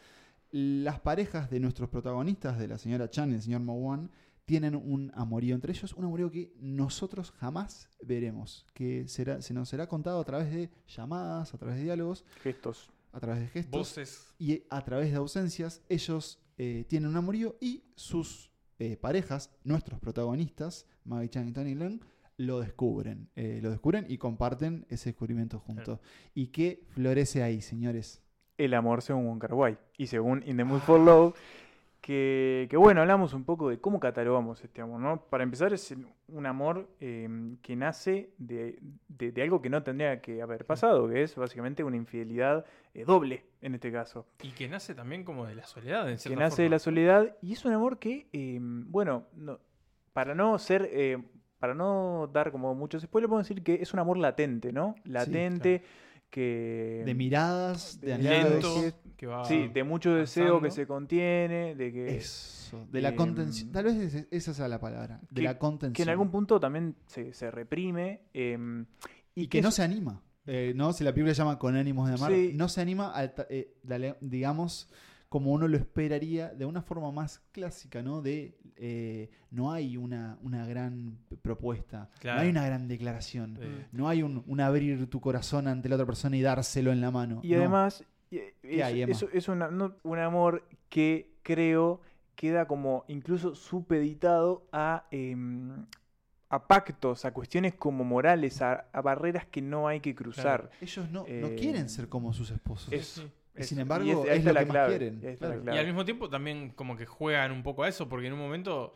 Speaker 2: Las parejas de nuestros protagonistas, de la señora Chan y el señor Mo Wan, tienen un amorío entre ellos, un amorío que nosotros jamás veremos, que será, se nos será contado a través de llamadas, a través de diálogos,
Speaker 3: Gestos.
Speaker 2: a través de gestos
Speaker 1: Voces.
Speaker 2: y a través de ausencias. Ellos eh, tienen un amorío y sus eh, parejas, nuestros protagonistas, Maggie Chan y Tony Leung, lo descubren. Eh, lo descubren y comparten ese descubrimiento juntos. ¿Y qué florece ahí, señores?
Speaker 3: El amor según Wong Kar Wai. Y según In the Mood for Love, que, que bueno, hablamos un poco de cómo catalogamos este amor, ¿no? Para empezar, es un amor eh, que nace de, de- de algo que no tendría que haber pasado, que es básicamente una infidelidad eh, doble, en este caso.
Speaker 1: Y que nace también como de la soledad, en
Speaker 3: Que
Speaker 1: cierta
Speaker 3: nace de la soledad y es un amor que, eh, bueno, no- para no ser... eh, para no dar como muchos spoilers, podemos decir que es un amor latente, ¿no? Latente, que...
Speaker 2: De miradas, de
Speaker 3: de
Speaker 2: anhelos.
Speaker 1: Lento,
Speaker 3: que-
Speaker 1: va
Speaker 3: Sí, de mucho deseo que se contiene, de que,
Speaker 2: Eso, de la
Speaker 3: em,
Speaker 2: contención. Tal vez es- esa sea la palabra. De
Speaker 3: que-
Speaker 2: la contención.
Speaker 3: que en algún punto también se, se reprime. em,
Speaker 2: Y que no
Speaker 3: es-
Speaker 2: se anima. Eh, ¿no? Si la película se llama Con ánimos de amar,
Speaker 3: Sí.
Speaker 2: no se anima, ta- eh, dale- digamos, como uno lo esperaría, de una forma más clásica, ¿no? De eh, no hay una, una gran propuesta,
Speaker 1: Claro.
Speaker 2: no hay una gran declaración, no hay un, un abrir tu corazón ante la otra persona y dárselo en la mano.
Speaker 3: Y
Speaker 2: No.
Speaker 3: además, es,
Speaker 2: hay, Emma?
Speaker 3: es- es una- no- un amor que creo queda como incluso supeditado a, em, a pactos, a cuestiones como morales, a, a barreras que no hay que cruzar.
Speaker 2: ellos no, no
Speaker 3: Eh,
Speaker 2: quieren ser como sus esposos.
Speaker 3: Es- es-
Speaker 2: sin
Speaker 3: y
Speaker 2: embargo,
Speaker 3: ahí
Speaker 2: es
Speaker 3: está
Speaker 2: lo
Speaker 3: la
Speaker 2: que más
Speaker 3: clave,
Speaker 2: quieren,
Speaker 3: ahí está la
Speaker 2: claro.
Speaker 3: clave.
Speaker 1: Y al mismo tiempo también como que juegan un poco a eso, porque en un momento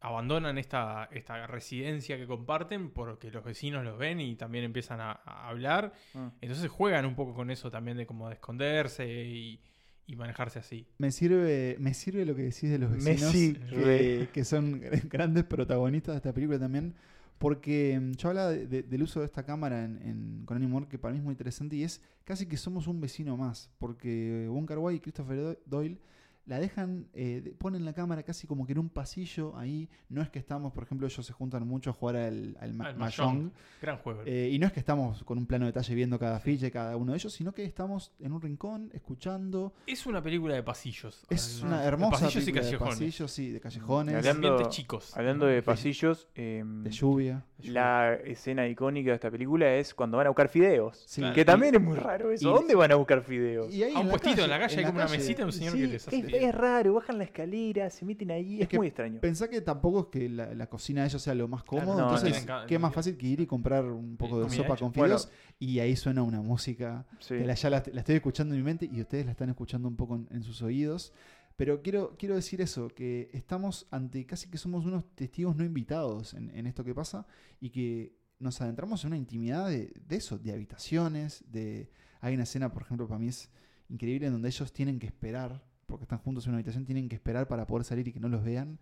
Speaker 1: abandonan esta, esta residencia que comparten porque los vecinos los ven y también empiezan a, a hablar.
Speaker 3: Mm.
Speaker 1: Entonces juegan un poco con eso también de como de esconderse y, y manejarse así.
Speaker 2: Me sirve, me sirve lo que decís de los vecinos, que, que son grandes protagonistas de esta película también, Porque mm, yo hablaba de- de- del uso de esta cámara en, en- con Animal que para mí es muy interesante y es casi que somos un vecino más. Porque Wong Kar y Christopher Do- Doyle la dejan, eh, de- ponen la cámara casi como que en un pasillo ahí. No es que estamos, por ejemplo, ellos se juntan mucho a jugar al, al Ma-
Speaker 1: Ah,
Speaker 2: Mahjong.
Speaker 1: Gran juego.
Speaker 2: Eh, y no es que estamos con un plano de detalle viendo cada ficha de cada uno de ellos, sino que estamos en un rincón escuchando.
Speaker 1: es una película de pasillos.
Speaker 2: Es
Speaker 1: Ah,
Speaker 2: una
Speaker 1: de
Speaker 2: hermosa
Speaker 1: pasillos y
Speaker 2: película de
Speaker 1: callejones.
Speaker 2: pasillos, sí, de callejones,
Speaker 3: Y hablando,
Speaker 1: chicos.
Speaker 3: hablando de pasillos, em,
Speaker 2: de lluvia.
Speaker 3: la escena icónica de esta película es cuando van a buscar fideos.
Speaker 2: Sí.
Speaker 1: Claro.
Speaker 3: Que también es muy raro eso.
Speaker 2: y-
Speaker 3: ¿Dónde van a buscar fideos?
Speaker 2: Y ahí
Speaker 1: A un
Speaker 2: en la
Speaker 1: puestito
Speaker 2: calle,
Speaker 1: en la calle hay como una mesita, un señor
Speaker 3: Sí,
Speaker 1: que les hace
Speaker 3: es, raro, bajan la escalera, se meten ahí, es,
Speaker 2: Es que
Speaker 3: muy extraño.
Speaker 2: Pensá que tampoco es que la, la cocina de ellos sea lo más cómodo,
Speaker 3: no,
Speaker 2: entonces
Speaker 1: tienen ca-
Speaker 2: qué más fácil que ir y comprar un poco de sopa con
Speaker 3: Bueno.
Speaker 2: fideos y ahí suena una música
Speaker 3: Sí.
Speaker 2: que la, ya la, la estoy escuchando en mi mente y ustedes la están escuchando un poco en, en sus oídos. Pero quiero, quiero decir eso, que estamos ante casi que somos unos testigos no invitados en, en esto que pasa y que nos adentramos en una intimidad de, de eso, de habitaciones, de... Hay una escena, por ejemplo, para mí es increíble en donde ellos tienen que esperar, porque están juntos en una habitación, tienen que esperar para poder salir y que no los vean.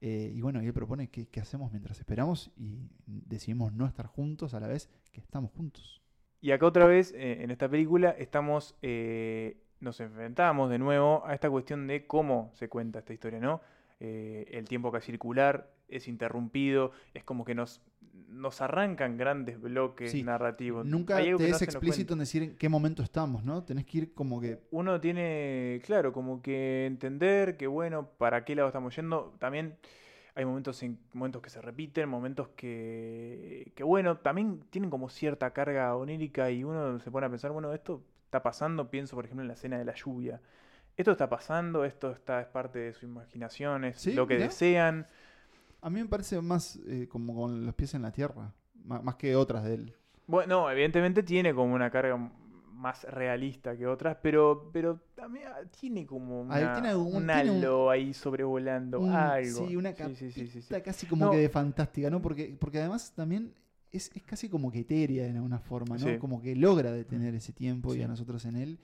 Speaker 2: Eh, y bueno, y él propone qué, qué hacemos mientras esperamos y decidimos no estar juntos a la vez que estamos juntos.
Speaker 3: Y acá otra vez, eh, en esta película, estamos, eh, nos enfrentamos de nuevo a esta cuestión de cómo se cuenta esta historia, ¿no? El tiempo es circular, es interrumpido, es como que nos, nos arrancan grandes bloques
Speaker 2: Sí,
Speaker 3: narrativos.
Speaker 2: Nunca te es
Speaker 3: no
Speaker 2: explícito en decir en qué momento estamos, ¿no? Tenés que ir como que...
Speaker 3: Uno tiene, claro, como que entender que, bueno, para qué lado estamos yendo. También hay momentos, en, momentos que se repiten, momentos que, que, bueno, también tienen como cierta carga onírica y uno se pone a pensar, bueno, esto está pasando, pienso por ejemplo en la escena de la lluvia. Esto está pasando, esto está, es parte de su imaginación, es
Speaker 2: Sí,
Speaker 3: lo que desean.
Speaker 2: A mí me parece más eh, como con los pies en la tierra, má- más, que otras de él.
Speaker 3: Bueno, no, evidentemente tiene como una carga más realista que otras, pero, pero también ah, tiene como
Speaker 2: tiene algún-
Speaker 3: un
Speaker 2: tiene un-
Speaker 3: halo ahí sobrevolando,
Speaker 2: Un-
Speaker 3: algo.
Speaker 2: Sí, una capita
Speaker 3: sí,
Speaker 2: casi como
Speaker 3: No.
Speaker 2: que de fantástica, ¿no? Porque, porque además también es, es casi como que etérea de alguna forma, ¿no? Como que logra detener ese tiempo y a nosotros en él.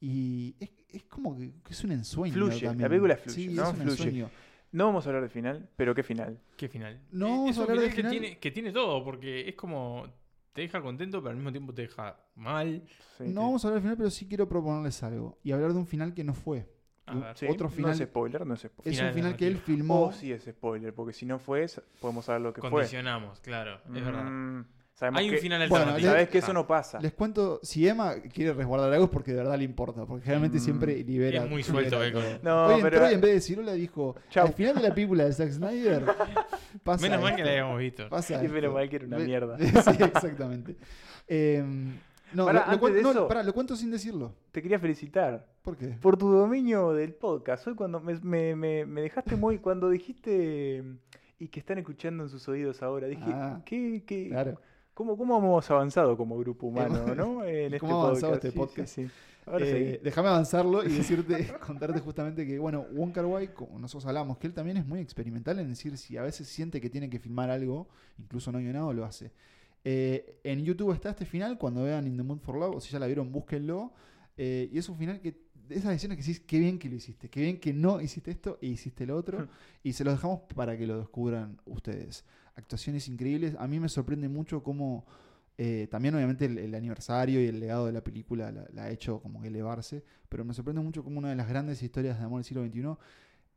Speaker 2: Y es, es como que, que es un ensueño.
Speaker 3: Fluye,
Speaker 2: también.
Speaker 3: la película fluye,
Speaker 2: Sí,
Speaker 3: ¿no?
Speaker 2: es un
Speaker 3: Fluye.
Speaker 2: ensueño.
Speaker 3: No vamos a hablar del final, pero ¿qué final?
Speaker 1: ¿Qué final?
Speaker 2: No
Speaker 1: Eh,
Speaker 2: vamos
Speaker 1: es
Speaker 2: a hablar del
Speaker 1: que
Speaker 2: final.
Speaker 1: tiene, que tiene todo, porque es como. Te deja contento, pero al mismo tiempo te deja mal.
Speaker 3: Sí,
Speaker 2: No vamos a hablar del final, pero sí quiero proponerles algo. Y hablar de un final que no fue.
Speaker 1: A ver.
Speaker 3: Sí,
Speaker 2: Otro
Speaker 3: No
Speaker 2: final.
Speaker 3: es spoiler, no es spoiler.
Speaker 2: es
Speaker 1: Final
Speaker 2: un final que él filmó.
Speaker 3: Oh, sí es spoiler, porque si no fue, podemos saber lo que fue.
Speaker 1: Condicionamos, claro. Es verdad.
Speaker 3: Sabemos
Speaker 1: Hay un
Speaker 3: que-
Speaker 1: final
Speaker 2: Bueno,
Speaker 1: alternativo.
Speaker 3: Sabes que eso no pasa.
Speaker 2: Les cuento, si Emma quiere resguardar algo es porque de verdad le importa, porque generalmente
Speaker 3: Mm.
Speaker 2: siempre libera.
Speaker 1: Es muy suelto,
Speaker 2: libera.
Speaker 3: No,
Speaker 2: Hoy
Speaker 3: pero-
Speaker 2: entró y en vez de decir hola dijo,
Speaker 3: Chau.
Speaker 2: al final de la película de Zack Snyder pasa
Speaker 1: Menos mal que la habíamos visto.
Speaker 2: pasa
Speaker 3: Sí, menos
Speaker 2: esto".
Speaker 3: mal que era una mierda.
Speaker 2: sí, exactamente. Eh, no,
Speaker 3: Pará,
Speaker 2: lo, lo
Speaker 3: antes
Speaker 2: cuen-
Speaker 3: de
Speaker 2: no,
Speaker 3: eso-
Speaker 2: pará, lo cuento sin decirlo.
Speaker 3: Te quería felicitar
Speaker 2: ¿Por qué?
Speaker 3: por tu dominio del podcast. Hoy cuando me, me- me- me dejaste muy... Cuando dijiste... Y que están escuchando en sus oídos ahora. Dije,
Speaker 2: Ah,
Speaker 3: ¿qué, qué,
Speaker 2: Claro.
Speaker 3: ¿Cómo, ¿cómo hemos avanzado como grupo humano, no? En
Speaker 2: ¿Y
Speaker 3: este
Speaker 2: cómo ha avanzado
Speaker 3: podcast.
Speaker 2: este podcast?
Speaker 3: Sí, sí, sí.
Speaker 2: Eh,
Speaker 3: seguí.
Speaker 2: déjame avanzarlo y decirte, contarte justamente que, bueno, Wong Kar Wai, como nosotros hablamos, que él también es muy experimental en decir si a veces siente que tiene que filmar algo, incluso no guionado, lo hace. Eh, en YouTube está este final, cuando vean In the Mood for Love, o si ya la vieron, búsquenlo. Eh, y es un final que, de esas decisiones que decís, qué bien que lo hiciste, qué bien que no hiciste esto e hiciste lo otro. y se los dejamos para que lo descubran ustedes. Actuaciones increíbles. A mí me sorprende mucho cómo eh, también obviamente el, el aniversario y el legado de la película la, la ha hecho como elevarse, pero me sorprende mucho cómo una de las grandes historias de amor del siglo XXI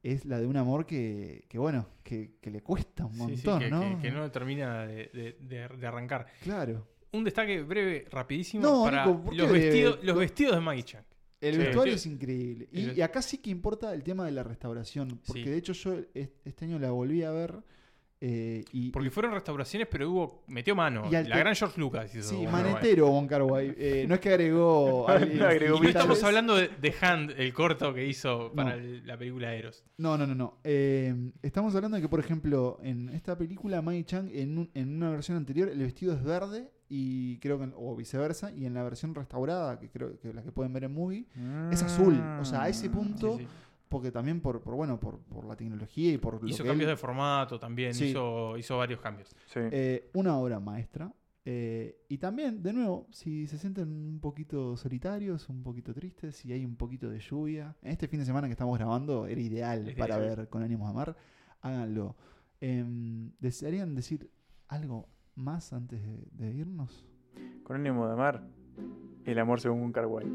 Speaker 2: es la de un amor que, que bueno, que, que le cuesta un montón,
Speaker 1: sí, que,
Speaker 2: ¿no?
Speaker 1: que- no termina de, de- de- de arrancar.
Speaker 2: Claro.
Speaker 1: Un destaque breve, rapidísimo,
Speaker 2: No,
Speaker 1: para
Speaker 2: Nico, ¿por qué
Speaker 1: los, vestidos, los vestidos de Maggie Chang.
Speaker 2: El vestuario
Speaker 1: Sí.
Speaker 2: es increíble. Y, y acá sí que importa el tema de la restauración, porque
Speaker 1: Sí.
Speaker 2: de hecho yo es- este año la volví a ver eh, y,
Speaker 1: Porque fueron restauraciones, pero hubo. metió mano.
Speaker 2: Y
Speaker 1: la gran George Lucas hizo.
Speaker 2: Sí, manetero Wong Kar Wai. Eh, no es que agregó. alguien
Speaker 3: No agregó
Speaker 1: Woman. Y no estamos hablando de, de Hand, el corto que hizo para
Speaker 2: No.
Speaker 1: el- la película Eros.
Speaker 2: No, no, no, no. Eh, estamos hablando de que, por ejemplo, en esta película, Maggie Chang, en, un- en una versión anterior, el vestido es verde y creo que, o viceversa, y en la versión restaurada, que creo que la que pueden ver en movie, es azul. O sea, a ese punto,
Speaker 1: Sí, sí.
Speaker 2: Porque también por, por bueno, por, por la tecnología y por lo
Speaker 1: Hizo
Speaker 2: que
Speaker 1: cambios
Speaker 2: él-
Speaker 1: de formato también,
Speaker 2: Sí.
Speaker 1: hizo, hizo varios cambios.
Speaker 3: Sí.
Speaker 2: Eh, una obra maestra. Eh, y también, de nuevo, si se sienten un poquito solitarios, un poquito tristes, si hay un poquito de lluvia, en este fin de semana que estamos grabando era ideal
Speaker 1: Es
Speaker 2: para
Speaker 1: ideal.
Speaker 2: ver con ánimos de amar, háganlo. Em, ¿Desearían decir ¿Algo más antes de, de irnos?
Speaker 3: Con ánimo de amar, el amor según un Carguay.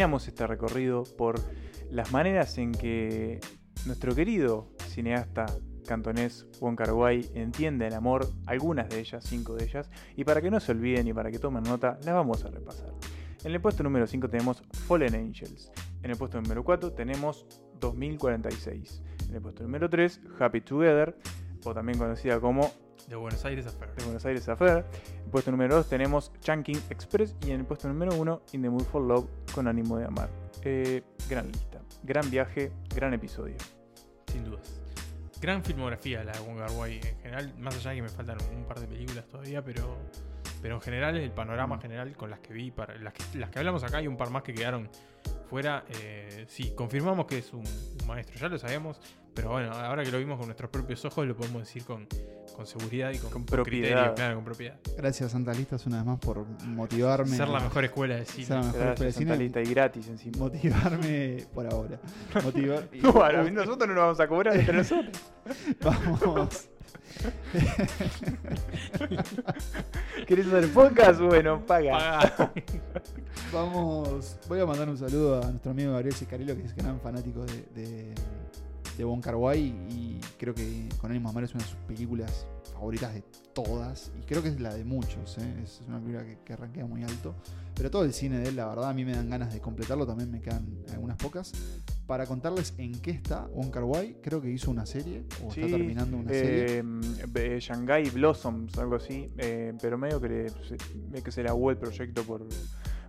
Speaker 3: Terminamos este recorrido por las maneras en que nuestro querido cineasta cantonés Wong Kar Wai entiende el amor, algunas de ellas, cinco de ellas, y para que no se olviden y para que tomen nota, las vamos a repasar. En el puesto número 5 tenemos Fallen Angels. En el puesto número 4 tenemos 2046. En el puesto número 3, Happy Together, o también conocida como
Speaker 1: De Buenos Aires a Fer.
Speaker 3: de Buenos Aires Affair. En el puesto número 2 tenemos Chunking Express y en el puesto número 1 In the Mood for Love con ánimo de amar. Eh, gran lista, gran viaje, gran episodio.
Speaker 1: Sin dudas. Gran filmografía la de Wong Kar Wai en general, más allá de que me faltan un par de películas todavía, pero, pero en general el panorama general con las que vi, para, las, que, las que hablamos acá y un par más que quedaron fuera, eh, sí, confirmamos que es un, un maestro, ya lo sabemos, pero bueno, ahora que lo vimos con nuestros propios ojos lo podemos decir con, con seguridad y con,
Speaker 3: Con propiedad.
Speaker 1: criterio, claro, con propiedad.
Speaker 2: Gracias, Santa Listas, una vez más por motivarme.
Speaker 1: Ser la mejor escuela de cine.
Speaker 2: Ser la mejor escuela de
Speaker 3: Gracias,
Speaker 2: cine.
Speaker 3: Santa Lista, y gratis encima.
Speaker 2: Motivarme por ahora. Motivar. y-
Speaker 3: No, a mí nosotros no nos vamos a cobrar entre nosotros.
Speaker 2: Vamos.
Speaker 3: ¿Querés hacer podcast? Bueno, paga.
Speaker 1: Paga.
Speaker 2: Vamos. Voy a mandar un saludo a nuestro amigo Gabriel Cicarello, que es gran fanático de, de, de Wong Kar Wai y creo que Con de amar es una de sus películas favoritas de todas y creo que es la de muchos. ¿eh? Es una película que, que arranquea muy alto. Pero todo el cine de él, la verdad, a mí me dan ganas de completarlo. También me quedan algunas pocas. Para contarles en qué está Wong Kar Wai, creo que hizo una serie o
Speaker 3: Sí,
Speaker 2: está terminando una serie.
Speaker 3: eh, eh, Shanghai Blossoms, algo así, eh, pero medio que, le- que se le aguó el proyecto por,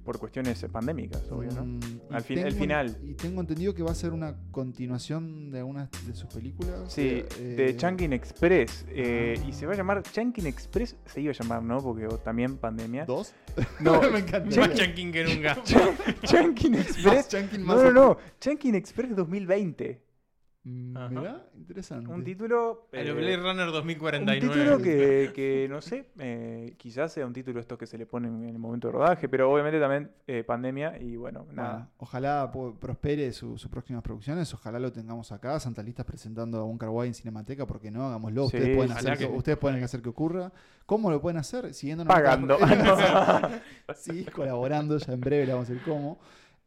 Speaker 3: por cuestiones pandémicas, obvio, ¿no?
Speaker 2: Mm, y
Speaker 3: Al fin- el
Speaker 2: tengo-
Speaker 3: final.
Speaker 2: Y tengo entendido que va a ser una continuación de algunas de sus películas.
Speaker 3: Sí,
Speaker 2: eh,
Speaker 3: de Chunking Express. eh,
Speaker 2: ah.
Speaker 3: Y se va a llamar Chunking Express, se iba a llamar, ¿no? Porque oh, también pandemia.
Speaker 2: ¿Dos?
Speaker 3: No,
Speaker 2: me encanta.
Speaker 1: Más chanking que nunca.
Speaker 3: Chunking Express. No,
Speaker 2: más-
Speaker 3: no, no. Chunking Express 2020.
Speaker 2: Mm. Mirá, interesante.
Speaker 3: Un título.
Speaker 1: El
Speaker 3: eh,
Speaker 1: Blade Runner
Speaker 3: Un
Speaker 1: 2049.
Speaker 3: título que, que, no sé, eh, quizás sea un título estos que se le ponen en el momento de rodaje, pero obviamente también eh, pandemia y bueno, nada.
Speaker 2: Bueno, ojalá prospere su- sus próximas producciones. Ojalá lo tengamos acá. Santa Listas presentando a un Carguay en Cinemateca. porque no? Hagámoslo.
Speaker 3: Sí,
Speaker 2: ustedes, pueden hacer que,
Speaker 1: que-
Speaker 2: ustedes pueden hacer que ocurra. ¿Cómo lo pueden hacer? Siguiendo
Speaker 3: Pagando.
Speaker 2: sí, colaborando. Ya en breve le vamos a decir cómo.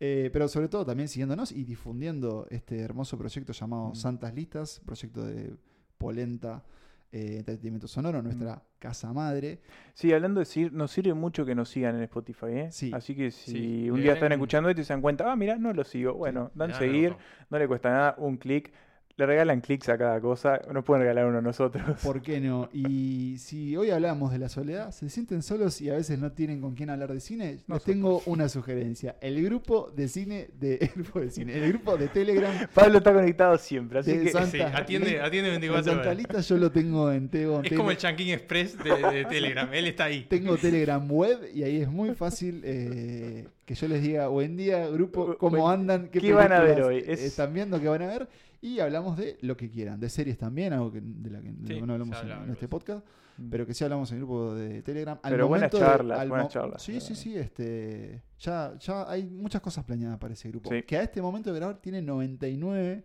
Speaker 2: Eh, pero sobre todo también siguiéndonos y difundiendo este hermoso proyecto llamado
Speaker 3: Mm.
Speaker 2: Santas Listas, proyecto de Polenta eh, Entretenimiento Sonoro, nuestra casa madre.
Speaker 3: Sí, hablando de seguir, nos sirve mucho que nos sigan en Spotify, ¿eh?
Speaker 2: Sí.
Speaker 3: Así que si
Speaker 1: Sí,
Speaker 3: un día están escuchando esto y se dan cuenta, ah, mira, no lo sigo. Bueno, dan
Speaker 1: Ya,
Speaker 3: seguir,
Speaker 1: no, no.
Speaker 3: no le cuesta nada, un clic. Le regalan clics a cada cosa, nos pueden regalar uno a nosotros.
Speaker 2: ¿Por qué no? Y si hoy hablamos de la soledad, se sienten solos y a veces no tienen con quién hablar de cine, les
Speaker 3: Nosotros.
Speaker 2: tengo una sugerencia. El grupo de cine de el grupo de cine, el grupo de Telegram
Speaker 3: Pablo está conectado siempre, así que
Speaker 2: Santa
Speaker 1: Sí, atiende, atiende
Speaker 2: en
Speaker 1: 24
Speaker 2: Santa
Speaker 1: horas.
Speaker 2: Lista yo lo tengo en Tego.
Speaker 1: Es como el Chanking Express de, de Telegram. Él está ahí.
Speaker 2: Tengo Telegram web y ahí es muy fácil eh, que yo les diga buen día, grupo, cómo andan, qué,
Speaker 3: ¿qué van a ver hoy? Es-
Speaker 2: están viendo, qué van a ver. Y hablamos de lo que quieran, de series también, algo que, de, la que, de
Speaker 1: Sí,
Speaker 2: lo que no hablamos en, este
Speaker 1: de
Speaker 2: podcast, pero que sí hablamos en el grupo de Telegram. Al
Speaker 3: Pero buenas
Speaker 2: momento de- al
Speaker 3: buenas charlas.
Speaker 2: Sí, sí, sí, este, ya, ya hay muchas cosas planeadas para ese grupo.
Speaker 3: Sí.
Speaker 2: Que a este momento de grabar tiene 99.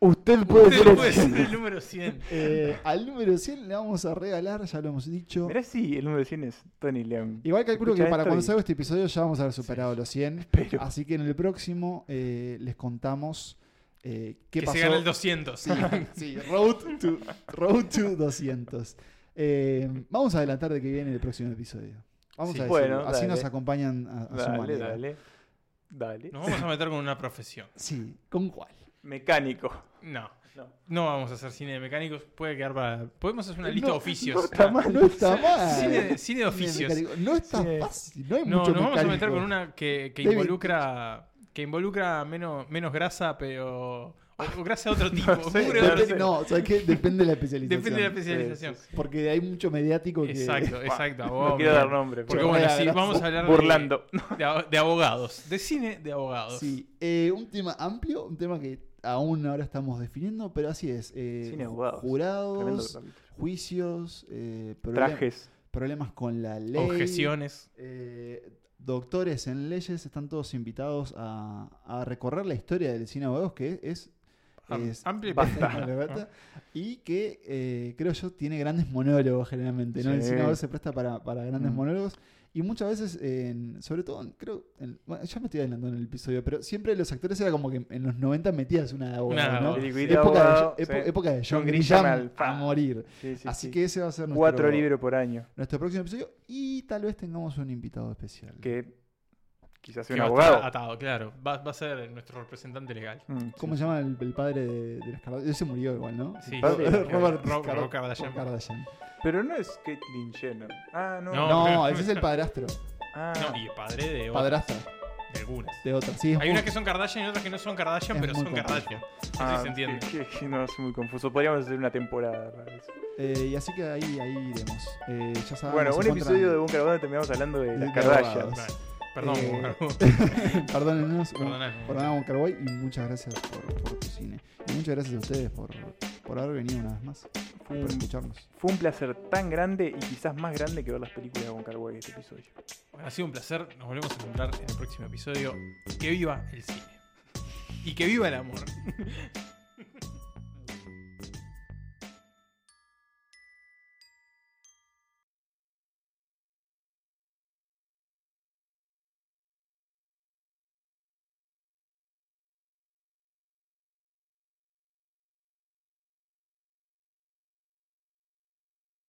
Speaker 3: Usted puede
Speaker 1: Usted
Speaker 3: ser el
Speaker 1: puede ser el número 100.
Speaker 2: Eh, al número 100 le vamos a regalar, ya lo hemos dicho.
Speaker 3: Mirá si el número 100 es Tony León.
Speaker 2: Igual calculo que para cuando
Speaker 3: y-
Speaker 2: salga este episodio ya vamos a haber superado los 100.
Speaker 3: Pero
Speaker 2: Así que en el próximo eh, les contamos Eh, ¿Qué
Speaker 1: que
Speaker 2: pasó?
Speaker 1: se gana el 200.
Speaker 2: Sí, sí, road to, road to 200. Eh, vamos a adelantar de que viene el próximo episodio. Vamos
Speaker 1: Sí.
Speaker 2: a decirlo.
Speaker 3: Bueno,
Speaker 2: Así
Speaker 3: dale.
Speaker 2: nos acompañan a, a su
Speaker 3: Dale,
Speaker 2: manera.
Speaker 3: dale. Dale.
Speaker 1: Nos vamos a meter con una profesión.
Speaker 2: Sí, ¿con cuál?
Speaker 3: Mecánico.
Speaker 1: No.
Speaker 3: No.
Speaker 1: No vamos a hacer cine de mecánicos. Puede quedar para. Podemos hacer una lista
Speaker 3: No,
Speaker 1: de oficios.
Speaker 3: no está mal.
Speaker 2: No está mal.
Speaker 1: Cine, cine de oficios.
Speaker 2: No está
Speaker 3: Sí.
Speaker 2: fácil. No hay
Speaker 1: No,
Speaker 2: mucho
Speaker 1: nos vamos a meter con una que, involucra. Que involucra menos, menos grasa, pero. O, o grasa de otro tipo.
Speaker 3: No sé, no
Speaker 1: otro
Speaker 3: sé.
Speaker 1: tipo.
Speaker 2: No, ¿sabes qué? Depende de la especialización.
Speaker 1: Depende de la especialización.
Speaker 3: Sí, sí, sí.
Speaker 2: Porque hay mucho mediático que.
Speaker 1: Exacto, exacto.
Speaker 3: No quiero dar nombre.
Speaker 1: Porque
Speaker 3: pero-
Speaker 1: bueno, sí, vamos a hablar de-
Speaker 3: Burlando.
Speaker 1: De, ab- de abogados. De cine de abogados.
Speaker 2: Sí, eh, un tema amplio, un tema que aún ahora estamos definiendo, pero así es. eh,
Speaker 3: Cine de abogados. Tremendo
Speaker 2: Jurados, juicios, eh, problem-
Speaker 3: Trajes.
Speaker 2: problemas con la ley.
Speaker 1: Objeciones.
Speaker 2: Doctores en leyes están todos invitados a, a recorrer la historia del cine de abogados, que es. Es
Speaker 1: amplia y
Speaker 2: y que eh, creo yo tiene grandes monólogos generalmente. ¿no? El cine abogados se presta para, para grandes
Speaker 3: Mm.
Speaker 2: monólogos. Y muchas veces, en- sobre todo, en- creo, en- bueno, ya me estoy adelantando en el episodio, pero siempre los actores era como que en los 90 metías una de abogado,
Speaker 1: Una
Speaker 2: ¿no? Época,
Speaker 3: abogado,
Speaker 2: de, epo-
Speaker 3: sí.
Speaker 2: época de John
Speaker 3: John
Speaker 2: Grisham a morir.
Speaker 3: Sí, sí,
Speaker 2: Así
Speaker 3: sí.
Speaker 2: que ese va a ser nuestro,
Speaker 3: Cuatro libros por año.
Speaker 2: nuestro próximo episodio y tal vez tengamos un invitado especial.
Speaker 3: Que quizás sea
Speaker 1: Que
Speaker 3: un abogado.
Speaker 1: atado, claro. Va, va a ser nuestro representante legal.
Speaker 3: Mm,
Speaker 2: ¿Cómo
Speaker 3: sí.
Speaker 2: se llama el, el padre de, de las Kardashian? Ese murió igual, ¿no?
Speaker 1: Sí,
Speaker 3: padre.
Speaker 1: sí,
Speaker 2: Robert,
Speaker 1: Ro-
Speaker 2: Kar-
Speaker 1: Robert Kardashian.
Speaker 2: Kardashian.
Speaker 3: Pero no es Caitlyn Jenner. Ah, no.
Speaker 1: No.
Speaker 2: No, ese es el padrastro.
Speaker 3: Ah,
Speaker 1: No, y padre de otras.
Speaker 2: Padrastra
Speaker 1: De algunas.
Speaker 2: de otra. Sí,
Speaker 1: Hay
Speaker 2: muy-
Speaker 1: unas que son Kardashian y otras que no son Kardashian,
Speaker 2: Es
Speaker 1: pero son
Speaker 2: complejo.
Speaker 1: Kardashian. No sé
Speaker 3: ah,
Speaker 1: si se entiende.
Speaker 3: que- que- no, es muy confuso. Podríamos hacer una temporada para eso.
Speaker 2: Eh, y así que ahí, ahí iremos. Eh, ya
Speaker 3: Bueno, un
Speaker 2: encuentran-
Speaker 3: episodio de Bunker donde terminamos hablando de
Speaker 2: de-
Speaker 3: las Kardashian.
Speaker 1: Perdón,
Speaker 2: Eh. Perdónenos, perdonamos Carboy y muchas gracias por, por tu cine. Y muchas gracias a ustedes por, por haber venido una vez más.
Speaker 3: Fue
Speaker 2: Por
Speaker 3: un,
Speaker 2: escucharnos.
Speaker 3: fue un placer tan grande y quizás más grande que ver las películas de Wai este episodio.
Speaker 1: Bueno, ha sido un placer. Nos volvemos a encontrar en el próximo episodio. Que viva el cine. Y que viva el amor.